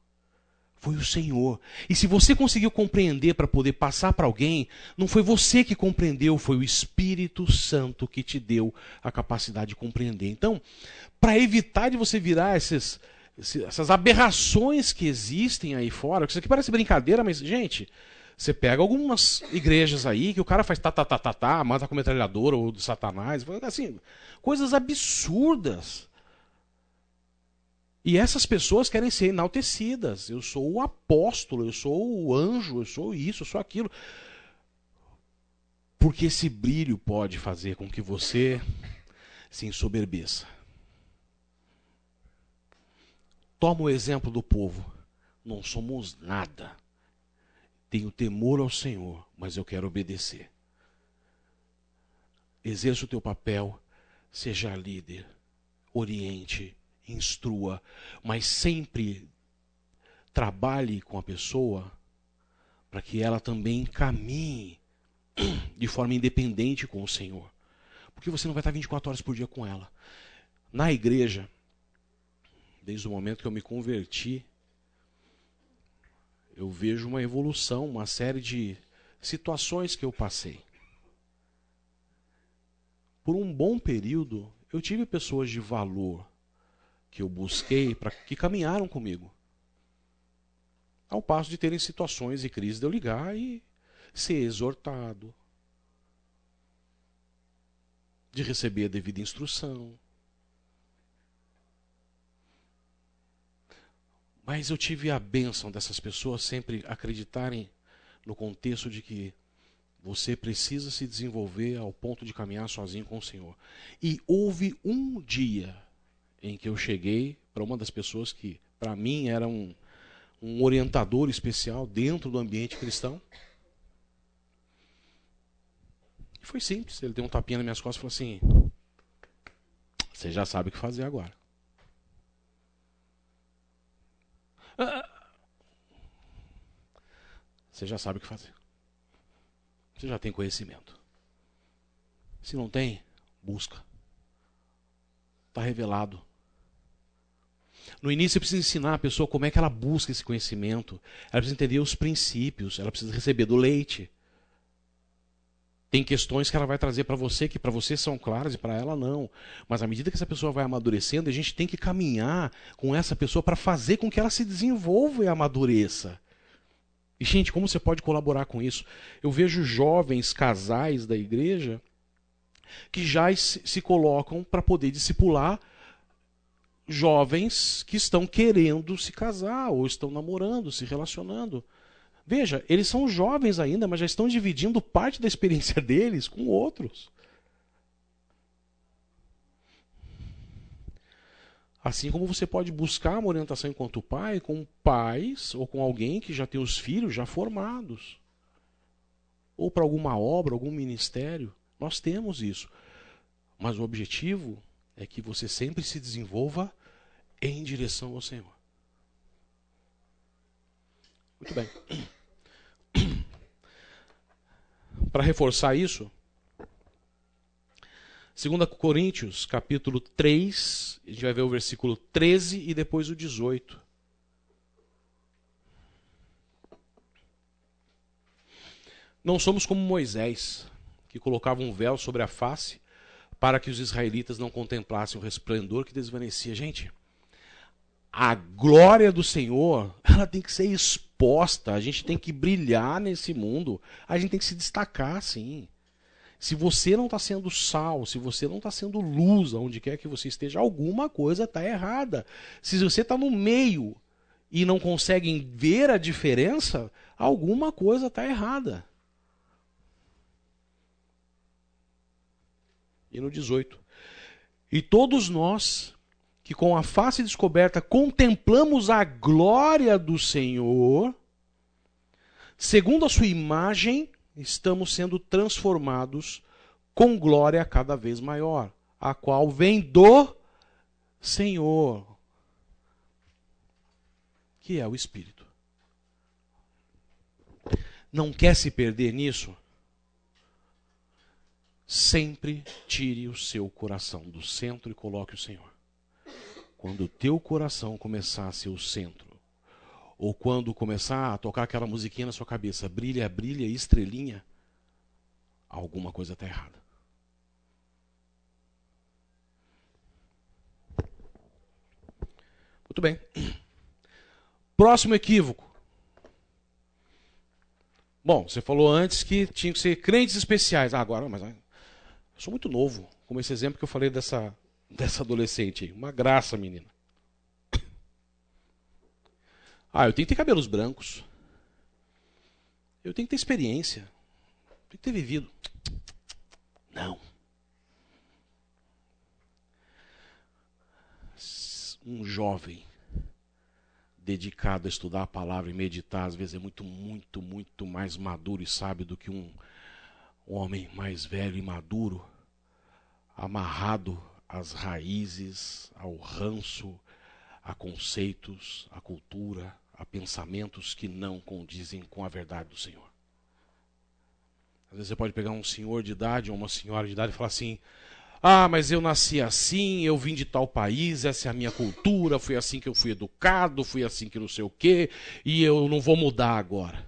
Foi o Senhor. E se você conseguiu compreender para poder passar para alguém, não foi você que compreendeu, foi o Espírito Santo que te deu a capacidade de compreender. Então, para evitar de você virar esses essas aberrações que existem aí fora, que isso aqui parece brincadeira, mas, gente, você pega algumas igrejas aí que o cara faz tá, tá, tá, tá, tá, mata com metralhadora ou do satanás, assim, coisas absurdas. E essas pessoas querem ser enaltecidas. Eu sou o apóstolo, eu sou o anjo, eu sou isso, eu sou aquilo. Porque esse brilho pode fazer com que você se ensoberbeça. Toma o exemplo do povo. Não somos nada. Tenho temor ao Senhor, mas eu quero obedecer. Exerça o teu papel, seja líder, oriente, instrua, mas sempre trabalhe com a pessoa para que ela também caminhe de forma independente com o Senhor. Porque você não vai estar 24 horas por dia com ela. Na igreja, desde o momento que eu me converti, eu vejo uma evolução, uma série de situações que eu passei. Por um bom período, eu tive pessoas de valor que eu busquei para que caminharam comigo. Ao passo de terem situações e crises de eu ligar e ser exortado, de receber a devida instrução. Mas eu tive a bênção dessas pessoas sempre acreditarem no contexto de que você precisa se desenvolver ao ponto de caminhar sozinho com o Senhor. E houve um dia em que eu cheguei para uma das pessoas que, para mim, era um, um orientador especial dentro do ambiente cristão. E foi simples. Ele deu um tapinha nas minhas costas e falou assim: Você já sabe o que fazer agora. Você já sabe o que fazer. Você já tem conhecimento. Se não tem, busca. Está revelado. No início você precisa ensinar a pessoa como é que ela busca esse conhecimento. Ela precisa entender os princípios, ela precisa receber do leite. Tem questões que ela vai trazer para você que para você são claras e para ela não. Mas à medida que essa pessoa vai amadurecendo, a gente tem que caminhar com essa pessoa para fazer com que ela se desenvolva e amadureça. E, gente, como você pode colaborar com isso? Eu vejo jovens casais da igreja que já se colocam para poder discipular jovens que estão querendo se casar ou estão namorando, se relacionando. Veja, eles são jovens ainda, mas já estão dividindo parte da experiência deles com outros. Assim como você pode buscar uma orientação enquanto pai com pais ou com alguém que já tem os filhos já formados. Ou para alguma obra, algum ministério. Nós temos isso. Mas o objetivo é que você sempre se desenvolva em direção ao Senhor. Muito bem. Para reforçar isso, 2 Coríntios, capítulo 3, a gente vai ver o versículo 13 e depois o 18. Não somos como Moisés, que colocava um véu sobre a face para que os israelitas não contemplassem o resplendor que desvanecia. Gente, a glória do Senhor, ela tem que ser exposta, a gente tem que brilhar nesse mundo, a gente tem que se destacar, sim. Se você não está sendo sal, se você não está sendo luz, aonde quer que você esteja, alguma coisa está errada. Se você está no meio e não conseguem ver a diferença, alguma coisa está errada. E no 18. E todos nós que com a face descoberta contemplamos a glória do Senhor, segundo a sua imagem, estamos sendo transformados com glória cada vez maior, a qual vem do Senhor, que é o Espírito. Não quer se perder nisso? Sempre tire o seu coração do centro e coloque o Senhor. Quando o teu coração começar a ser o centro, ou quando começar a tocar aquela musiquinha na sua cabeça, brilha, brilha, estrelinha, alguma coisa está errada. Muito bem. Próximo equívoco. Bom, você falou antes que tinha que ser crentes especiais. Ah, agora, mas eu sou muito novo, como esse exemplo que eu falei dessa dessa adolescente. Uma graça, menina. Ah, eu tenho que ter cabelos brancos. Eu tenho que ter experiência. Eu tenho que ter vivido. Não. Um jovem dedicado a estudar a palavra e meditar, às vezes é muito, muito, muito mais maduro e sábio do que um homem mais velho e maduro, amarrado às raízes, ao ranço, a conceitos, a cultura, a pensamentos que não condizem com a verdade do Senhor. Às vezes você pode pegar um senhor de idade ou uma senhora de idade e falar assim: Ah, mas eu nasci assim, eu vim de tal país, essa é a minha cultura, foi assim que eu fui educado, fui assim que não sei o quê, e eu não vou mudar agora.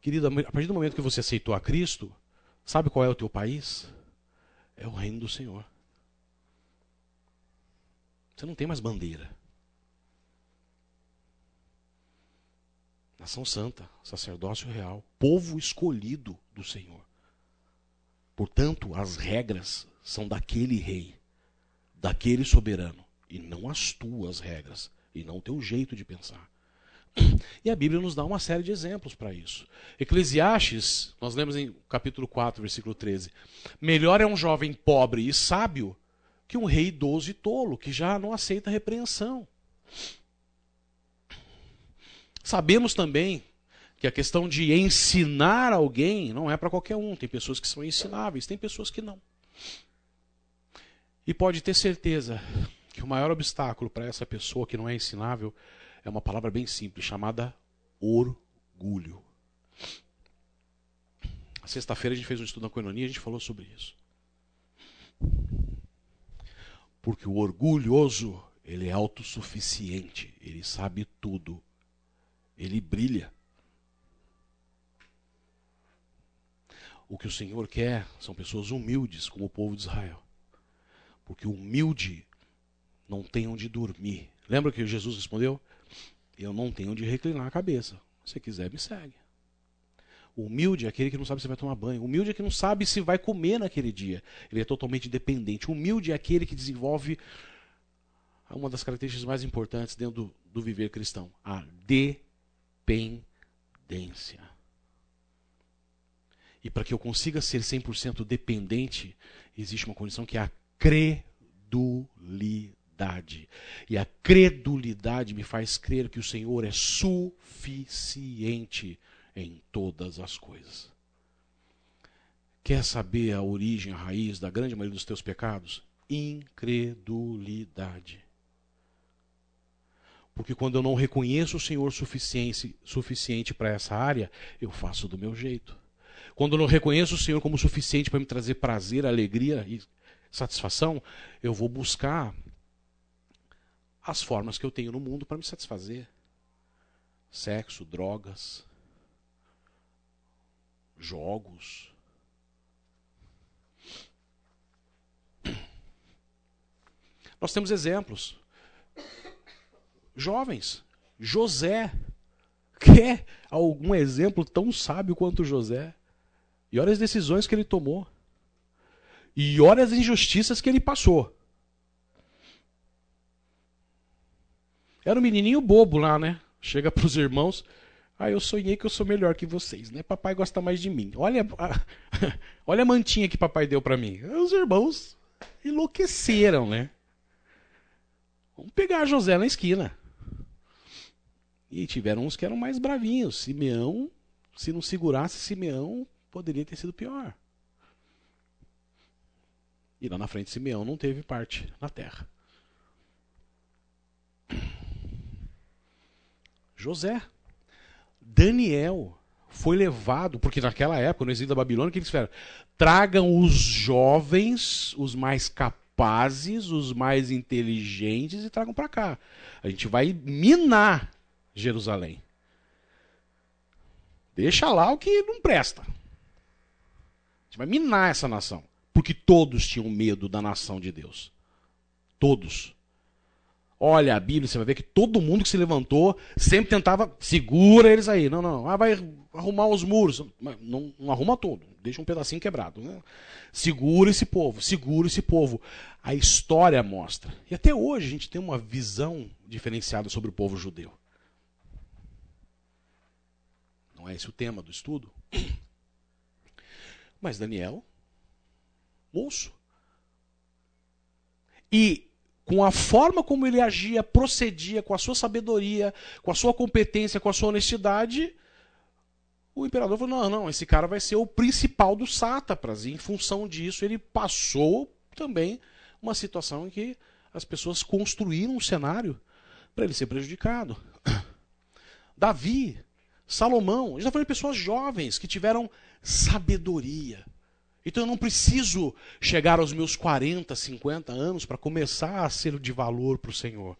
Querida, a partir do momento que você aceitou a Cristo, sabe qual é o teu país? É o reino do Senhor. Você não tem mais bandeira. Nação santa, sacerdócio real, povo escolhido do Senhor. Portanto, as regras são daquele rei, daquele soberano, e não as tuas regras, e não o teu jeito de pensar. E a Bíblia nos dá uma série de exemplos para isso. Eclesiastes, nós lemos em capítulo 4, versículo 13: Melhor é um jovem pobre e sábio que um rei idoso e tolo, que já não aceita repreensão. Sabemos também que a questão de ensinar alguém não é para qualquer um. Tem pessoas que são ensináveis, tem pessoas que não. E pode ter certeza que o maior obstáculo para essa pessoa que não é ensinável é uma palavra bem simples, chamada orgulho. Sexta-feira a gente fez um estudo na coinonia e a gente falou sobre isso. Porque o orgulhoso, ele é autossuficiente, ele sabe tudo, ele brilha. O que o Senhor quer são pessoas humildes, como o povo de Israel. Porque o humilde não tem onde dormir. Lembra que Jesus respondeu? Eu não tenho onde reclinar a cabeça. Se quiser, me segue. O humilde é aquele que não sabe se vai tomar banho. O humilde é que não sabe se vai comer naquele dia. Ele é totalmente dependente. O humilde é aquele que desenvolve uma das características mais importantes dentro do, do viver cristão: a de dependência. E para que eu consiga ser 100% dependente, existe uma condição que é a credulidade. E a credulidade me faz crer que o Senhor é suficiente em todas as coisas. Quer saber a origem, a raiz da grande maioria dos teus pecados? Incredulidade. Porque quando eu não reconheço o Senhor suficiente, suficiente para essa área, eu faço do meu jeito. Quando eu não reconheço o Senhor como suficiente para me trazer prazer, alegria e satisfação, eu vou buscar as formas que eu tenho no mundo para me satisfazer. Sexo, drogas, jogos. Nós temos exemplos jovens. José. Quer algum exemplo tão sábio quanto José? E olha as decisões que ele tomou. E olha as injustiças que ele passou. Era um menininho bobo lá, né? Chega para os irmãos. Ah, eu sonhei que eu sou melhor que vocês, né? Papai gosta mais de mim. Olha a, olha a mantinha que papai deu para mim. Os irmãos enlouqueceram, né? Vamos pegar José na esquina. E tiveram uns que eram mais bravinhos. Simeão, se não segurasse Simeão, poderia ter sido pior. E lá na frente, Simeão não teve parte na terra. José. Daniel foi levado, porque naquela época, no exílio da Babilônia, o que eles fizeram? Tragam os jovens, os mais capazes, os mais inteligentes e tragam para cá. A gente vai minar Jerusalém. Deixa lá o que não presta. A gente vai minar essa nação. Porque todos tinham medo da nação de Deus. Todos. Olha a Bíblia, você vai ver que todo mundo que se levantou sempre tentava, segura eles aí. Não, não, ah, vai arrumar os muros. Não, não arruma todo, deixa um pedacinho quebrado. Né? Segura esse povo, segura esse povo. A história mostra. E até hoje a gente tem uma visão diferenciada sobre o povo judeu. Não é esse o tema do estudo. Mas Daniel, moço. E com a forma como ele agia, procedia, com a sua sabedoria, com a sua competência, com a sua honestidade, o imperador falou: não, não, esse cara vai ser o principal dos sátrapas. E em função disso, ele passou também uma situação em que as pessoas construíram um cenário para ele ser prejudicado. Davi, Salomão, a gente está falando de pessoas jovens que tiveram sabedoria. Então eu não preciso chegar aos meus 40, 50 anos para começar a ser de valor para o Senhor.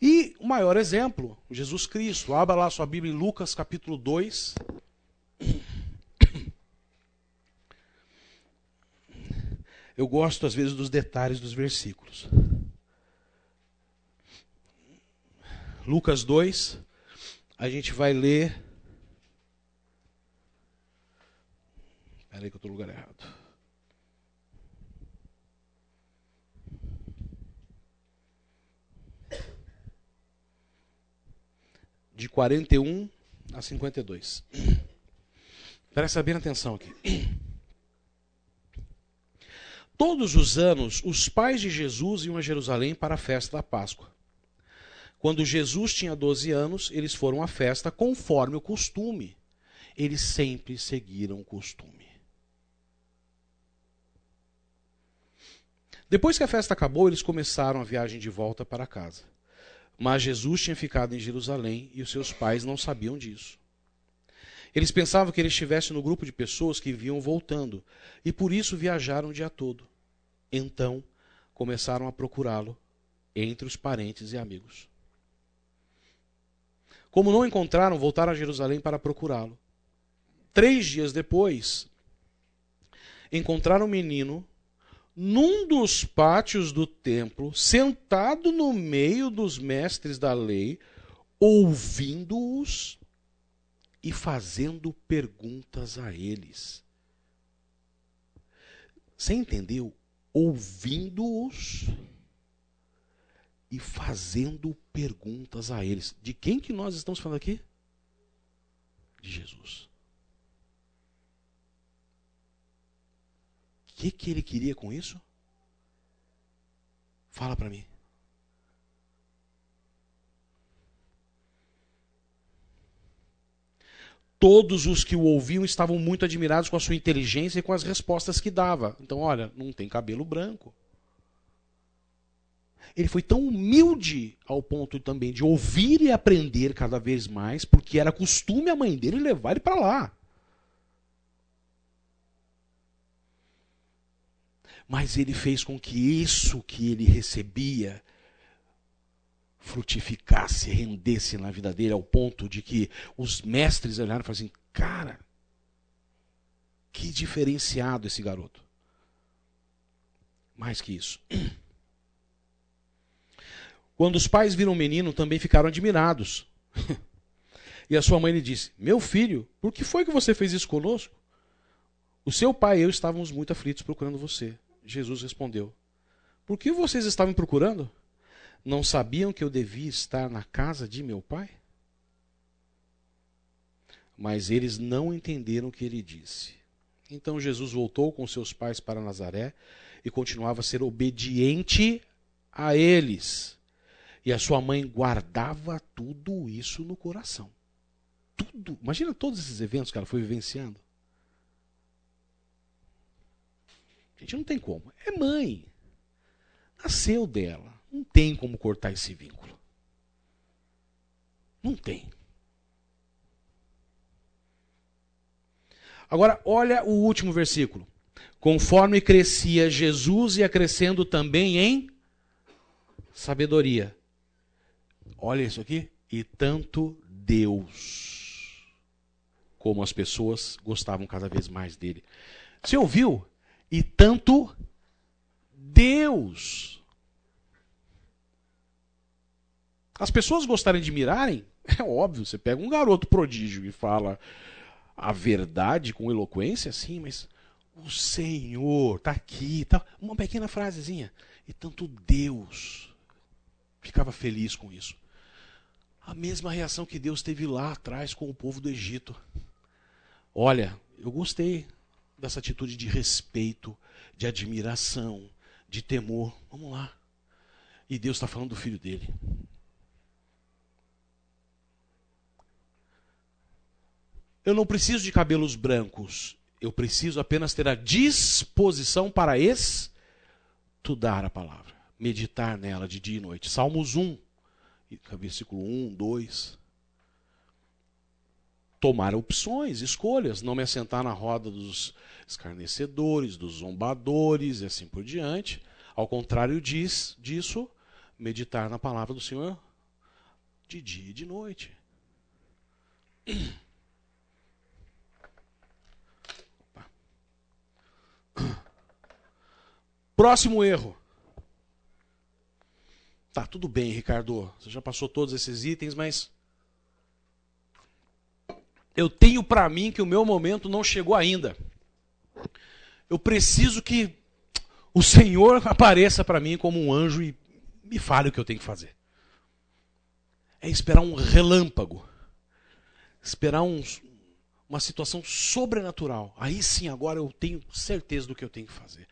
E o maior exemplo, Jesus Cristo. Abra lá sua Bíblia em Lucas capítulo 2. Eu gosto às vezes dos detalhes dos versículos. Lucas 2, a gente vai ler. Espera aí que eu estou no lugar errado. De 41 a 52. Presta bem atenção aqui. Todos os anos, os pais de Jesus iam a Jerusalém para a festa da Páscoa. Quando Jesus tinha 12 anos, eles foram à festa conforme o costume. Eles sempre seguiram o costume. Depois que a festa acabou, eles começaram a viagem de volta para casa. Mas Jesus tinha ficado em Jerusalém e os seus pais não sabiam disso. Eles pensavam que ele estivesse no grupo de pessoas que vinham voltando e por isso viajaram o dia todo. Então começaram a procurá-lo entre os parentes e amigos. Como não encontraram, voltaram a Jerusalém para procurá-lo. Três dias depois, encontraram o um menino num dos pátios do templo, sentado no meio dos mestres da lei, ouvindo-os e fazendo perguntas a eles. Você entendeu? Ouvindo-os e fazendo perguntas a eles. De quem que nós estamos falando aqui? De Jesus. O que, que ele queria com isso? Fala para mim. Todos os que o ouviam estavam muito admirados com a sua inteligência e com as respostas que dava. Então, olha, não tem cabelo branco. Ele foi tão humilde ao ponto também de ouvir e aprender cada vez mais, porque era costume a mãe dele levar ele para lá. Mas ele fez com que isso que ele recebia frutificasse, rendesse na vida dele, ao ponto de que os mestres olharam e falaram assim: cara, que diferenciado esse garoto. Mais que isso. Quando os pais viram o menino, também ficaram admirados. e a sua mãe lhe disse: Meu filho, por que foi que você fez isso conosco? O seu pai e eu estávamos muito aflitos procurando você. Jesus respondeu: Por que vocês estavam procurando? Não sabiam que eu devia estar na casa de meu pai? Mas eles não entenderam o que ele disse. Então Jesus voltou com seus pais para Nazaré e continuava a ser obediente a eles. E a sua mãe guardava tudo isso no coração. Tudo. Imagina todos esses eventos que ela foi vivenciando. A gente não tem como. É mãe. Nasceu dela. Não tem como cortar esse vínculo. Não tem. Agora, olha o último versículo. Conforme crescia Jesus ia crescendo também em sabedoria, Olha isso aqui. E tanto Deus como as pessoas gostavam cada vez mais dele. Você ouviu? E tanto Deus. As pessoas gostarem de mirarem, é óbvio, você pega um garoto prodígio e fala a verdade com eloquência, sim, mas o Senhor está aqui, tá, uma pequena frasezinha. E tanto Deus ficava feliz com isso. A mesma reação que Deus teve lá atrás com o povo do Egito. Olha, eu gostei dessa atitude de respeito, de admiração, de temor. Vamos lá. E Deus está falando do filho dele. Eu não preciso de cabelos brancos. Eu preciso apenas ter a disposição para estudar a palavra, meditar nela de dia e noite. Salmos 1, versículo 1, 2. Tomar opções, escolhas, não me assentar na roda dos escarnecedores, dos zombadores e assim por diante. Ao contrário diz, disso, meditar na palavra do Senhor de dia e de noite. Próximo erro. Tá, tudo bem, Ricardo. Você já passou todos esses itens, mas eu tenho para mim que o meu momento não chegou ainda. Eu preciso que o Senhor apareça para mim como um anjo e me fale o que eu tenho que fazer. É esperar um relâmpago. Esperar um, uma situação sobrenatural. Aí sim, agora eu tenho certeza do que eu tenho que fazer.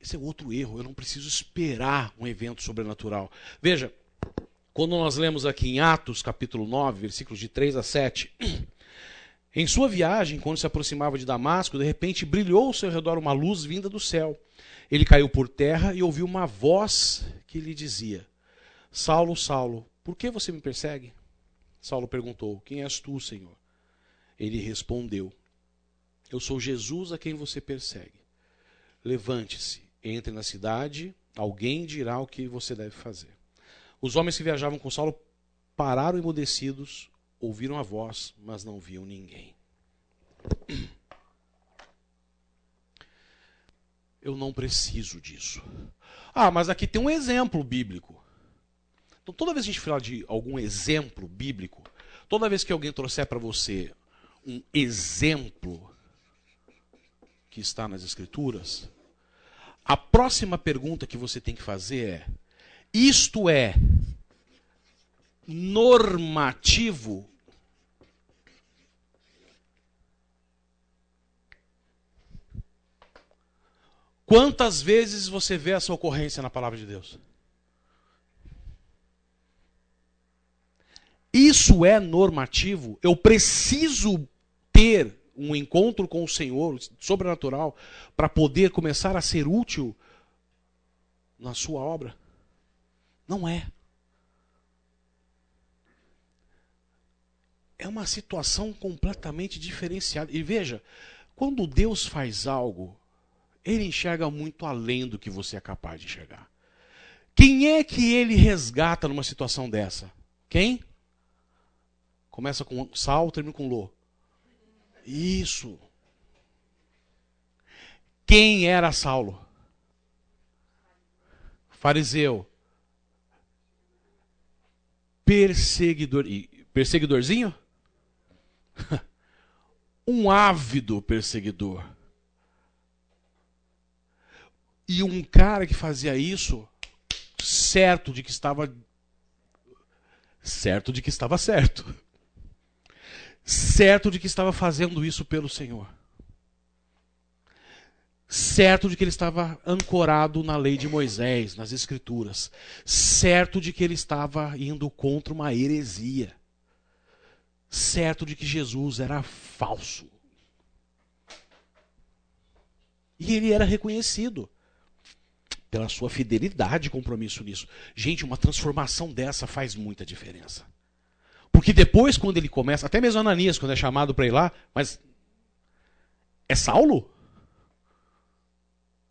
Esse é outro erro. Eu não preciso esperar um evento sobrenatural. Veja, quando nós lemos aqui em Atos, capítulo 9, versículos de 3 a 7. Em sua viagem, quando se aproximava de Damasco, de repente brilhou ao seu redor uma luz vinda do céu. Ele caiu por terra e ouviu uma voz que lhe dizia: Saulo, Saulo, por que você me persegue? Saulo perguntou: Quem és tu, Senhor? Ele respondeu: Eu sou Jesus a quem você persegue. Levante-se entre na cidade, alguém dirá o que você deve fazer. Os homens que viajavam com Saulo pararam emudecidos, ouviram a voz, mas não viam ninguém. Eu não preciso disso. Ah, mas aqui tem um exemplo bíblico. Então, toda vez que a gente falar de algum exemplo bíblico, toda vez que alguém trouxer para você um exemplo que está nas Escrituras, a próxima pergunta que você tem que fazer é: isto é normativo? Quantas vezes você vê essa ocorrência na palavra de Deus? Isso é normativo? Eu preciso ter um encontro com o Senhor sobrenatural para poder começar a ser útil na sua obra? Não é. É uma situação completamente diferenciada. E veja, quando Deus faz algo, ele enxerga muito além do que você é capaz de enxergar. Quem é que ele resgata numa situação dessa? Quem? Começa com sal, termina com lô. Isso. Quem era Saulo? Fariseu. Perseguidor. Perseguidorzinho? um ávido perseguidor. E um cara que fazia isso, certo de que estava certo de que estava certo certo de que estava fazendo isso pelo Senhor. Certo de que ele estava ancorado na lei de Moisés, nas Escrituras. Certo de que ele estava indo contra uma heresia. Certo de que Jesus era falso. E ele era reconhecido pela sua fidelidade e compromisso nisso. Gente, uma transformação dessa faz muita diferença. Porque depois, quando ele começa, até mesmo Ananias, quando é chamado para ir lá, mas é Saulo?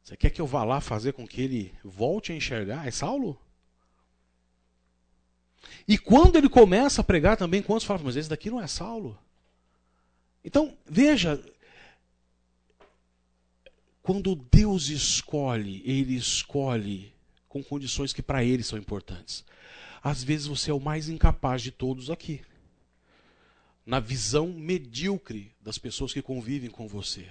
Você quer que eu vá lá fazer com que ele volte a enxergar? É Saulo? E quando ele começa a pregar também, quantos falam, mas esse daqui não é Saulo? Então, veja, quando Deus escolhe, ele escolhe com condições que para ele são importantes. Às vezes você é o mais incapaz de todos aqui. Na visão medíocre das pessoas que convivem com você.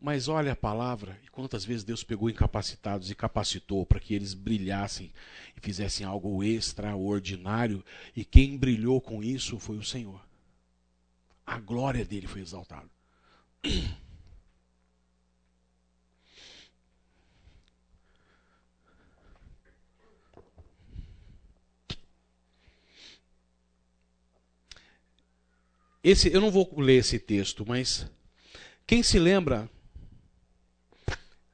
Mas olha a palavra e quantas vezes Deus pegou incapacitados e capacitou para que eles brilhassem e fizessem algo extraordinário, e quem brilhou com isso foi o Senhor. A glória dele foi exaltada. Esse, eu não vou ler esse texto, mas quem se lembra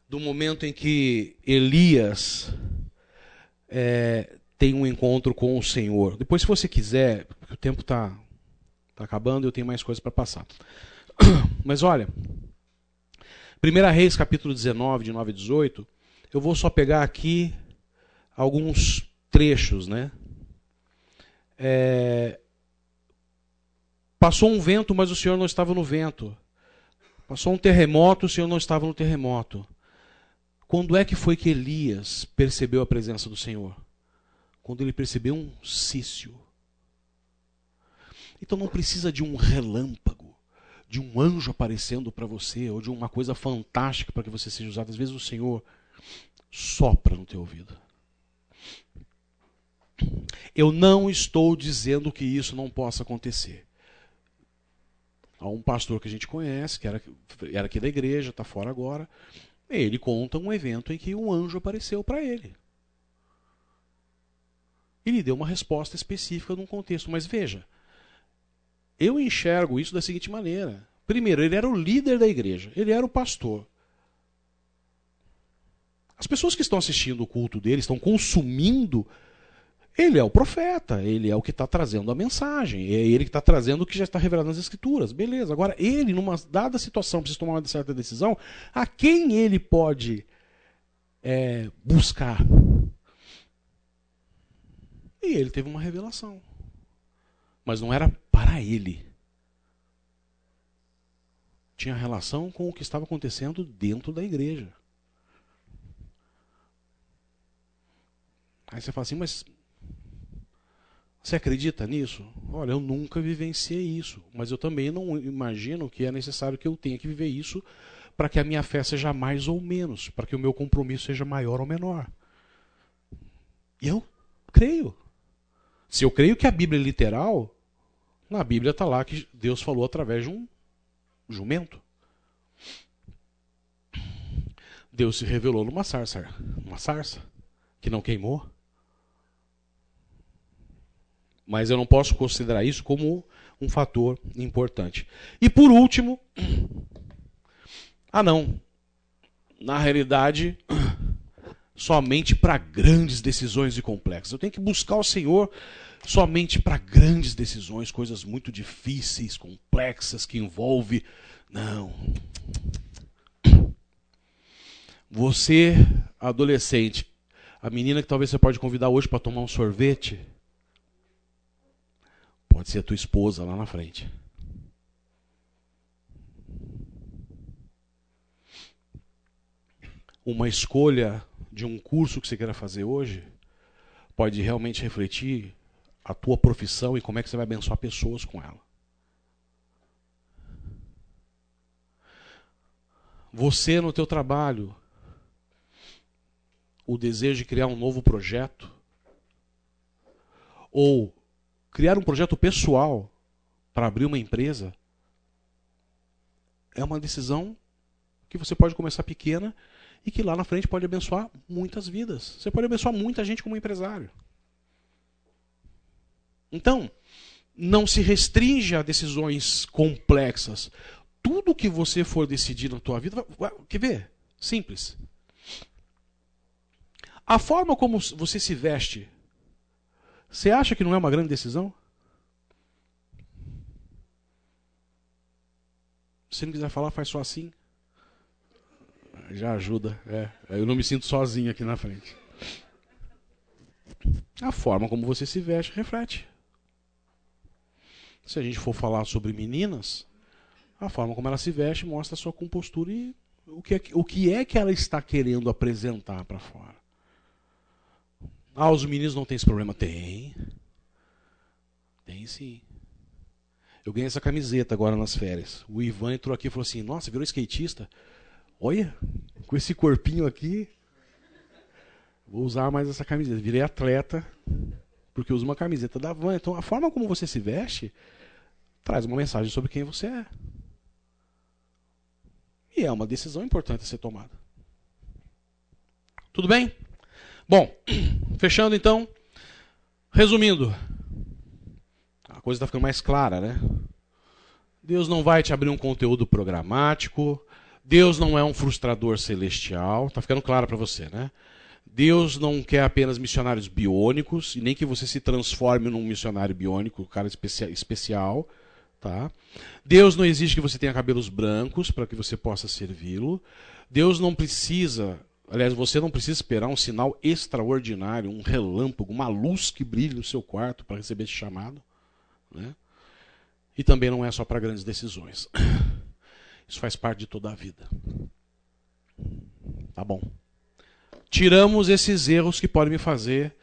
do momento em que Elias é, tem um encontro com o Senhor? Depois, se você quiser, o tempo está tá acabando e eu tenho mais coisas para passar. Mas olha, 1 Reis capítulo 19, de 9 a 18, eu vou só pegar aqui alguns trechos, né? É, passou um vento, mas o Senhor não estava no vento. Passou um terremoto, o Senhor não estava no terremoto. Quando é que foi que Elias percebeu a presença do Senhor? Quando ele percebeu um cício. Então não precisa de um relâmpago, de um anjo aparecendo para você, ou de uma coisa fantástica para que você seja usado. Às vezes o Senhor sopra no teu ouvido. Eu não estou dizendo que isso não possa acontecer. Há um pastor que a gente conhece, que era, era aqui da igreja, está fora agora. Ele conta um evento em que um anjo apareceu para ele. Ele deu uma resposta específica num contexto. Mas veja, eu enxergo isso da seguinte maneira. Primeiro, ele era o líder da igreja, ele era o pastor. As pessoas que estão assistindo o culto dele, estão consumindo ele é o profeta, ele é o que está trazendo a mensagem, é ele que está trazendo o que já está revelado nas Escrituras. Beleza. Agora, ele, numa dada situação, precisa tomar uma certa decisão, a quem ele pode é, buscar? E ele teve uma revelação. Mas não era para ele. Tinha relação com o que estava acontecendo dentro da igreja. Aí você fala assim, mas você acredita nisso? Olha, eu nunca vivenciei isso, mas eu também não imagino que é necessário que eu tenha que viver isso para que a minha fé seja mais ou menos, para que o meu compromisso seja maior ou menor. E eu creio. Se eu creio que a Bíblia é literal, na Bíblia está lá que Deus falou através de um jumento. Deus se revelou numa sarça, uma sarça que não queimou. Mas eu não posso considerar isso como um fator importante. E por último, ah não, na realidade, somente para grandes decisões e complexas. Eu tenho que buscar o Senhor somente para grandes decisões, coisas muito difíceis, complexas, que envolve. Não. Você, adolescente, a menina que talvez você pode convidar hoje para tomar um sorvete, Pode ser a tua esposa lá na frente. Uma escolha de um curso que você queira fazer hoje pode realmente refletir a tua profissão e como é que você vai abençoar pessoas com ela. Você no teu trabalho, o desejo de criar um novo projeto, ou criar um projeto pessoal para abrir uma empresa é uma decisão que você pode começar pequena e que lá na frente pode abençoar muitas vidas. Você pode abençoar muita gente como empresário. Então, não se restringe a decisões complexas. Tudo que você for decidir na tua vida, quer ver? Simples. A forma como você se veste você acha que não é uma grande decisão? Se não quiser falar, faz só assim. Já ajuda. É. Eu não me sinto sozinho aqui na frente. A forma como você se veste reflete. Se a gente for falar sobre meninas, a forma como ela se veste mostra a sua compostura e o que é, o que, é que ela está querendo apresentar para fora. Ah, os meninos não têm esse problema. Tem. Tem sim. Eu ganhei essa camiseta agora nas férias. O Ivan entrou aqui e falou assim: Nossa, virou skatista? Olha, com esse corpinho aqui. Vou usar mais essa camiseta. Virei atleta, porque uso uma camiseta da Van. Então, a forma como você se veste traz uma mensagem sobre quem você é. E é uma decisão importante a ser tomada. Tudo bem? Bom, fechando então, resumindo, a coisa está ficando mais clara, né? Deus não vai te abrir um conteúdo programático. Deus não é um frustrador celestial. Tá ficando claro para você, né? Deus não quer apenas missionários biônicos, e nem que você se transforme num missionário biônico, cara especial. Tá? Deus não exige que você tenha cabelos brancos para que você possa servi-lo. Deus não precisa, aliás, você não precisa esperar um sinal extraordinário, um relâmpago, uma luz que brilhe no seu quarto para receber esse chamado. Né? E também não é só para grandes decisões. Isso faz parte de toda a vida. Tá bom tiramos esses erros que podem me fazer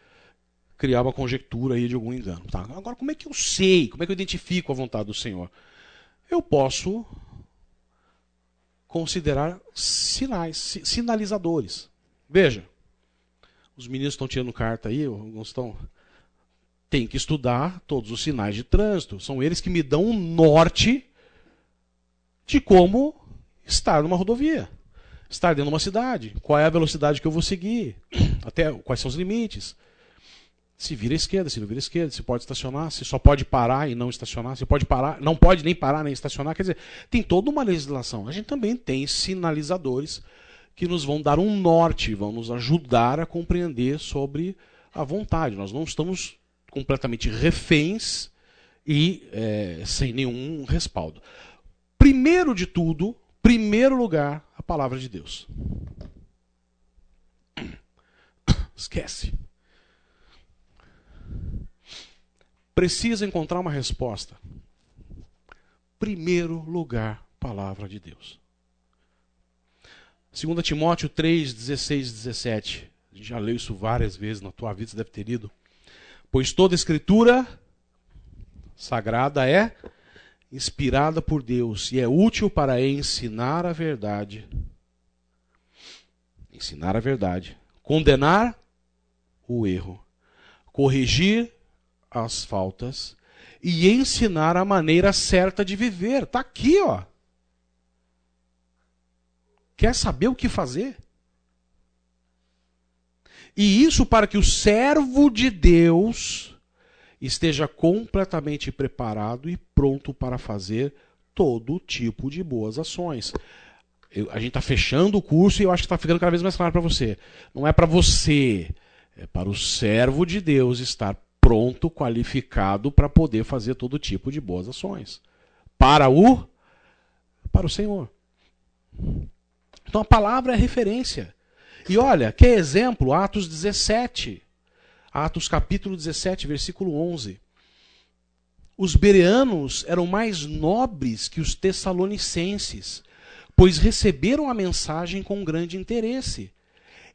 criar uma conjectura aí de algum engano. Tá? Agora, como é que eu sei? Como é que eu identifico a vontade do Senhor? Eu posso considerar sinais, sinalizadores. Veja, os meninos estão tirando carta aí, alguns estão. Tem que estudar todos os sinais de trânsito. São eles que me dão um norte de como estar numa rodovia estar dentro de uma cidade. Qual é a velocidade que eu vou seguir? Até quais são os limites? Se vira à esquerda, se não vira à esquerda, se pode estacionar, se só pode parar e não estacionar, se pode parar, não pode nem parar nem estacionar, quer dizer, tem toda uma legislação. A gente também tem sinalizadores que nos vão dar um norte, vão nos ajudar a compreender sobre a vontade. Nós não estamos completamente reféns e é, sem nenhum respaldo. Primeiro de tudo, primeiro lugar, a palavra de Deus. Esquece. Precisa encontrar uma resposta. Primeiro lugar, palavra de Deus. 2 Timóteo 3, 16 e 17. A gente já leu isso várias vezes na tua vida, você deve ter lido. Pois toda escritura sagrada é inspirada por Deus e é útil para ensinar a verdade. Ensinar a verdade. Condenar o erro. Corrigir as faltas e ensinar a maneira certa de viver. Está aqui, ó. Quer saber o que fazer? E isso para que o servo de Deus esteja completamente preparado e pronto para fazer todo tipo de boas ações. Eu, a gente está fechando o curso e eu acho que está ficando cada vez mais claro para você. Não é para você, é para o servo de Deus estar pronto, qualificado para poder fazer todo tipo de boas ações. Para o para o Senhor. Então a palavra é referência. E olha, que exemplo, Atos 17. Atos capítulo 17, versículo 11. Os bereanos eram mais nobres que os tessalonicenses, pois receberam a mensagem com grande interesse,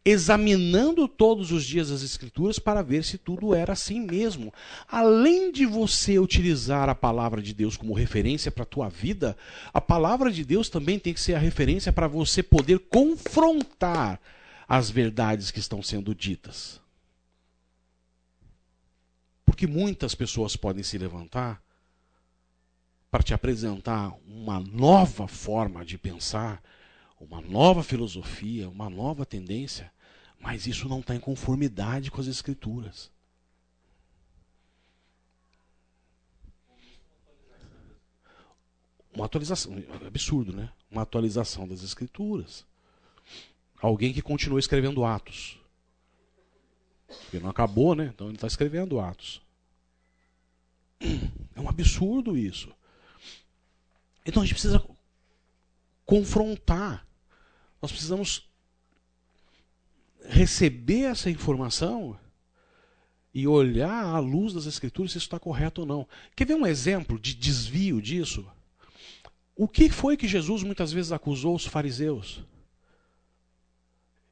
examinando todos os dias as Escrituras para ver se tudo era assim mesmo. Além de você utilizar a palavra de Deus como referência para a tua vida, a palavra de Deus também tem que ser a referência para você poder confrontar as verdades que estão sendo ditas. Porque muitas pessoas podem se levantar para te apresentar uma nova forma de pensar, uma nova filosofia, uma nova tendência, mas isso não está em conformidade com as Escrituras. Uma atualização, absurdo, né? Uma atualização das Escrituras. Alguém que continua escrevendo Atos. Porque não acabou, né? Então ele está escrevendo Atos. É um absurdo isso. Então a gente precisa confrontar. Nós precisamos receber essa informação e olhar à luz das Escrituras se isso está correto ou não. Quer ver um exemplo de desvio disso? O que foi que Jesus muitas vezes acusou os fariseus?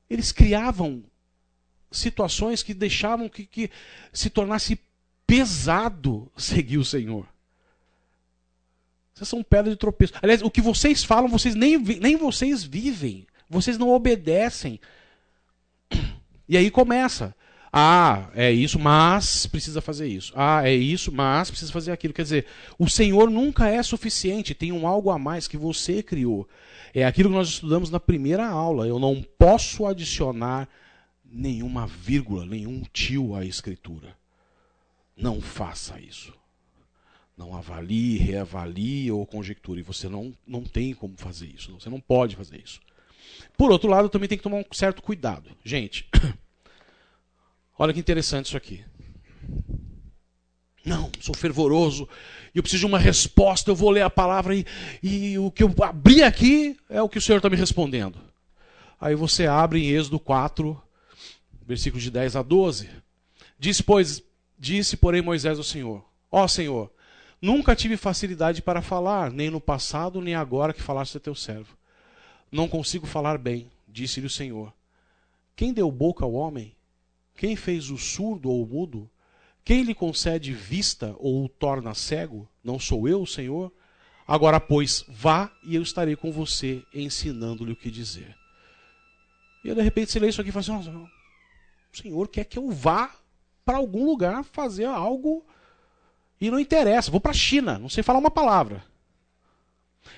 Eles criavam situações que deixavam que, que se tornasse pesado seguir o Senhor. Vocês são pedra de tropeço. Aliás, o que vocês falam, vocês nem, nem vocês vivem. Vocês não obedecem. E aí começa. Ah, é isso, mas precisa fazer isso. Ah, é isso, mas precisa fazer aquilo. Quer dizer, o Senhor nunca é suficiente, tem um algo a mais que você criou. É aquilo que nós estudamos na primeira aula. Eu não posso adicionar nenhuma vírgula, nenhum tio à Escritura. Não faça isso. Não avalie, reavalie ou conjecture. Você não, não tem como fazer isso. Você não pode fazer isso. Por outro lado, também tem que tomar um certo cuidado. Gente, olha que interessante isso aqui. Não, sou fervoroso eu preciso de uma resposta. Eu vou ler a palavra e, e o que eu abri aqui é o que o Senhor está me respondendo. Aí você abre em Êxodo 4, versículos de 10 a 12. Diz, pois, disse, porém, Moisés ao Senhor: Ó Senhor, nunca tive facilidade para falar, nem no passado, nem agora que falaste a teu servo. Não consigo falar bem, disse-lhe o Senhor. Quem deu boca ao homem? Quem fez o surdo ou o mudo? Quem lhe concede vista ou o torna cego? Não sou eu, Senhor? Agora, pois, vá e eu estarei com você, ensinando-lhe o que dizer. E de repente você lê isso aqui e fala assim: o Senhor quer que eu vá para algum lugar fazer algo e não interessa, vou para a China, não sei falar uma palavra.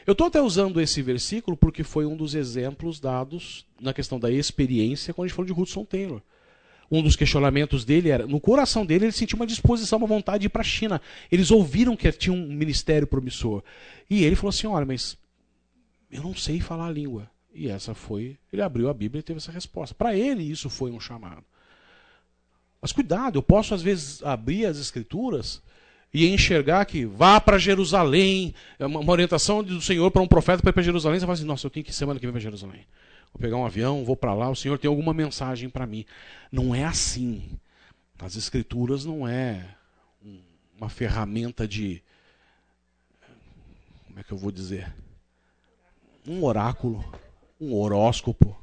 Eu estou até usando esse versículo porque foi um dos exemplos dados na questão da experiência quando a gente falou de Hudson Taylor. Um dos questionamentos dele era, no coração dele, ele sentiu uma disposição, uma vontade de ir para a China. Eles ouviram que tinha um ministério promissor. E ele falou assim: olha, mas eu não sei falar a língua. E essa foi, ele abriu a Bíblia e teve essa resposta. Para ele, isso foi um chamado. Mas cuidado, eu posso às vezes abrir as escrituras e enxergar que vá para Jerusalém, é uma orientação do Senhor para um profeta para ir para Jerusalém, você fala assim, nossa, eu tenho que semana que vem para Jerusalém. Vou pegar um avião, vou para lá, o Senhor tem alguma mensagem para mim. Não é assim. As escrituras não é uma ferramenta de como é que eu vou dizer? Um oráculo, um horóscopo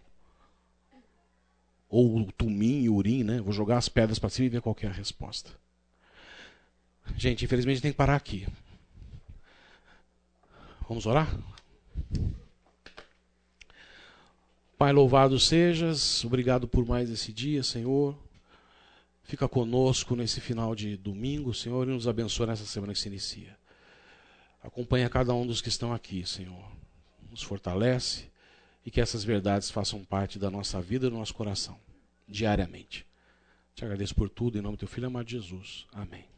ou o tumim e urim, né? Vou jogar as pedras para cima e ver qual é a resposta. Gente, infelizmente tem que parar aqui. Vamos orar? Pai, louvado sejas, obrigado por mais esse dia, Senhor. Fica conosco nesse final de domingo, Senhor, e nos abençoa nessa semana que se inicia. Acompanha cada um dos que estão aqui, Senhor. Nos fortalece e que essas verdades façam parte da nossa vida e do nosso coração, diariamente. Te agradeço por tudo, em nome do teu filho amado Jesus. Amém.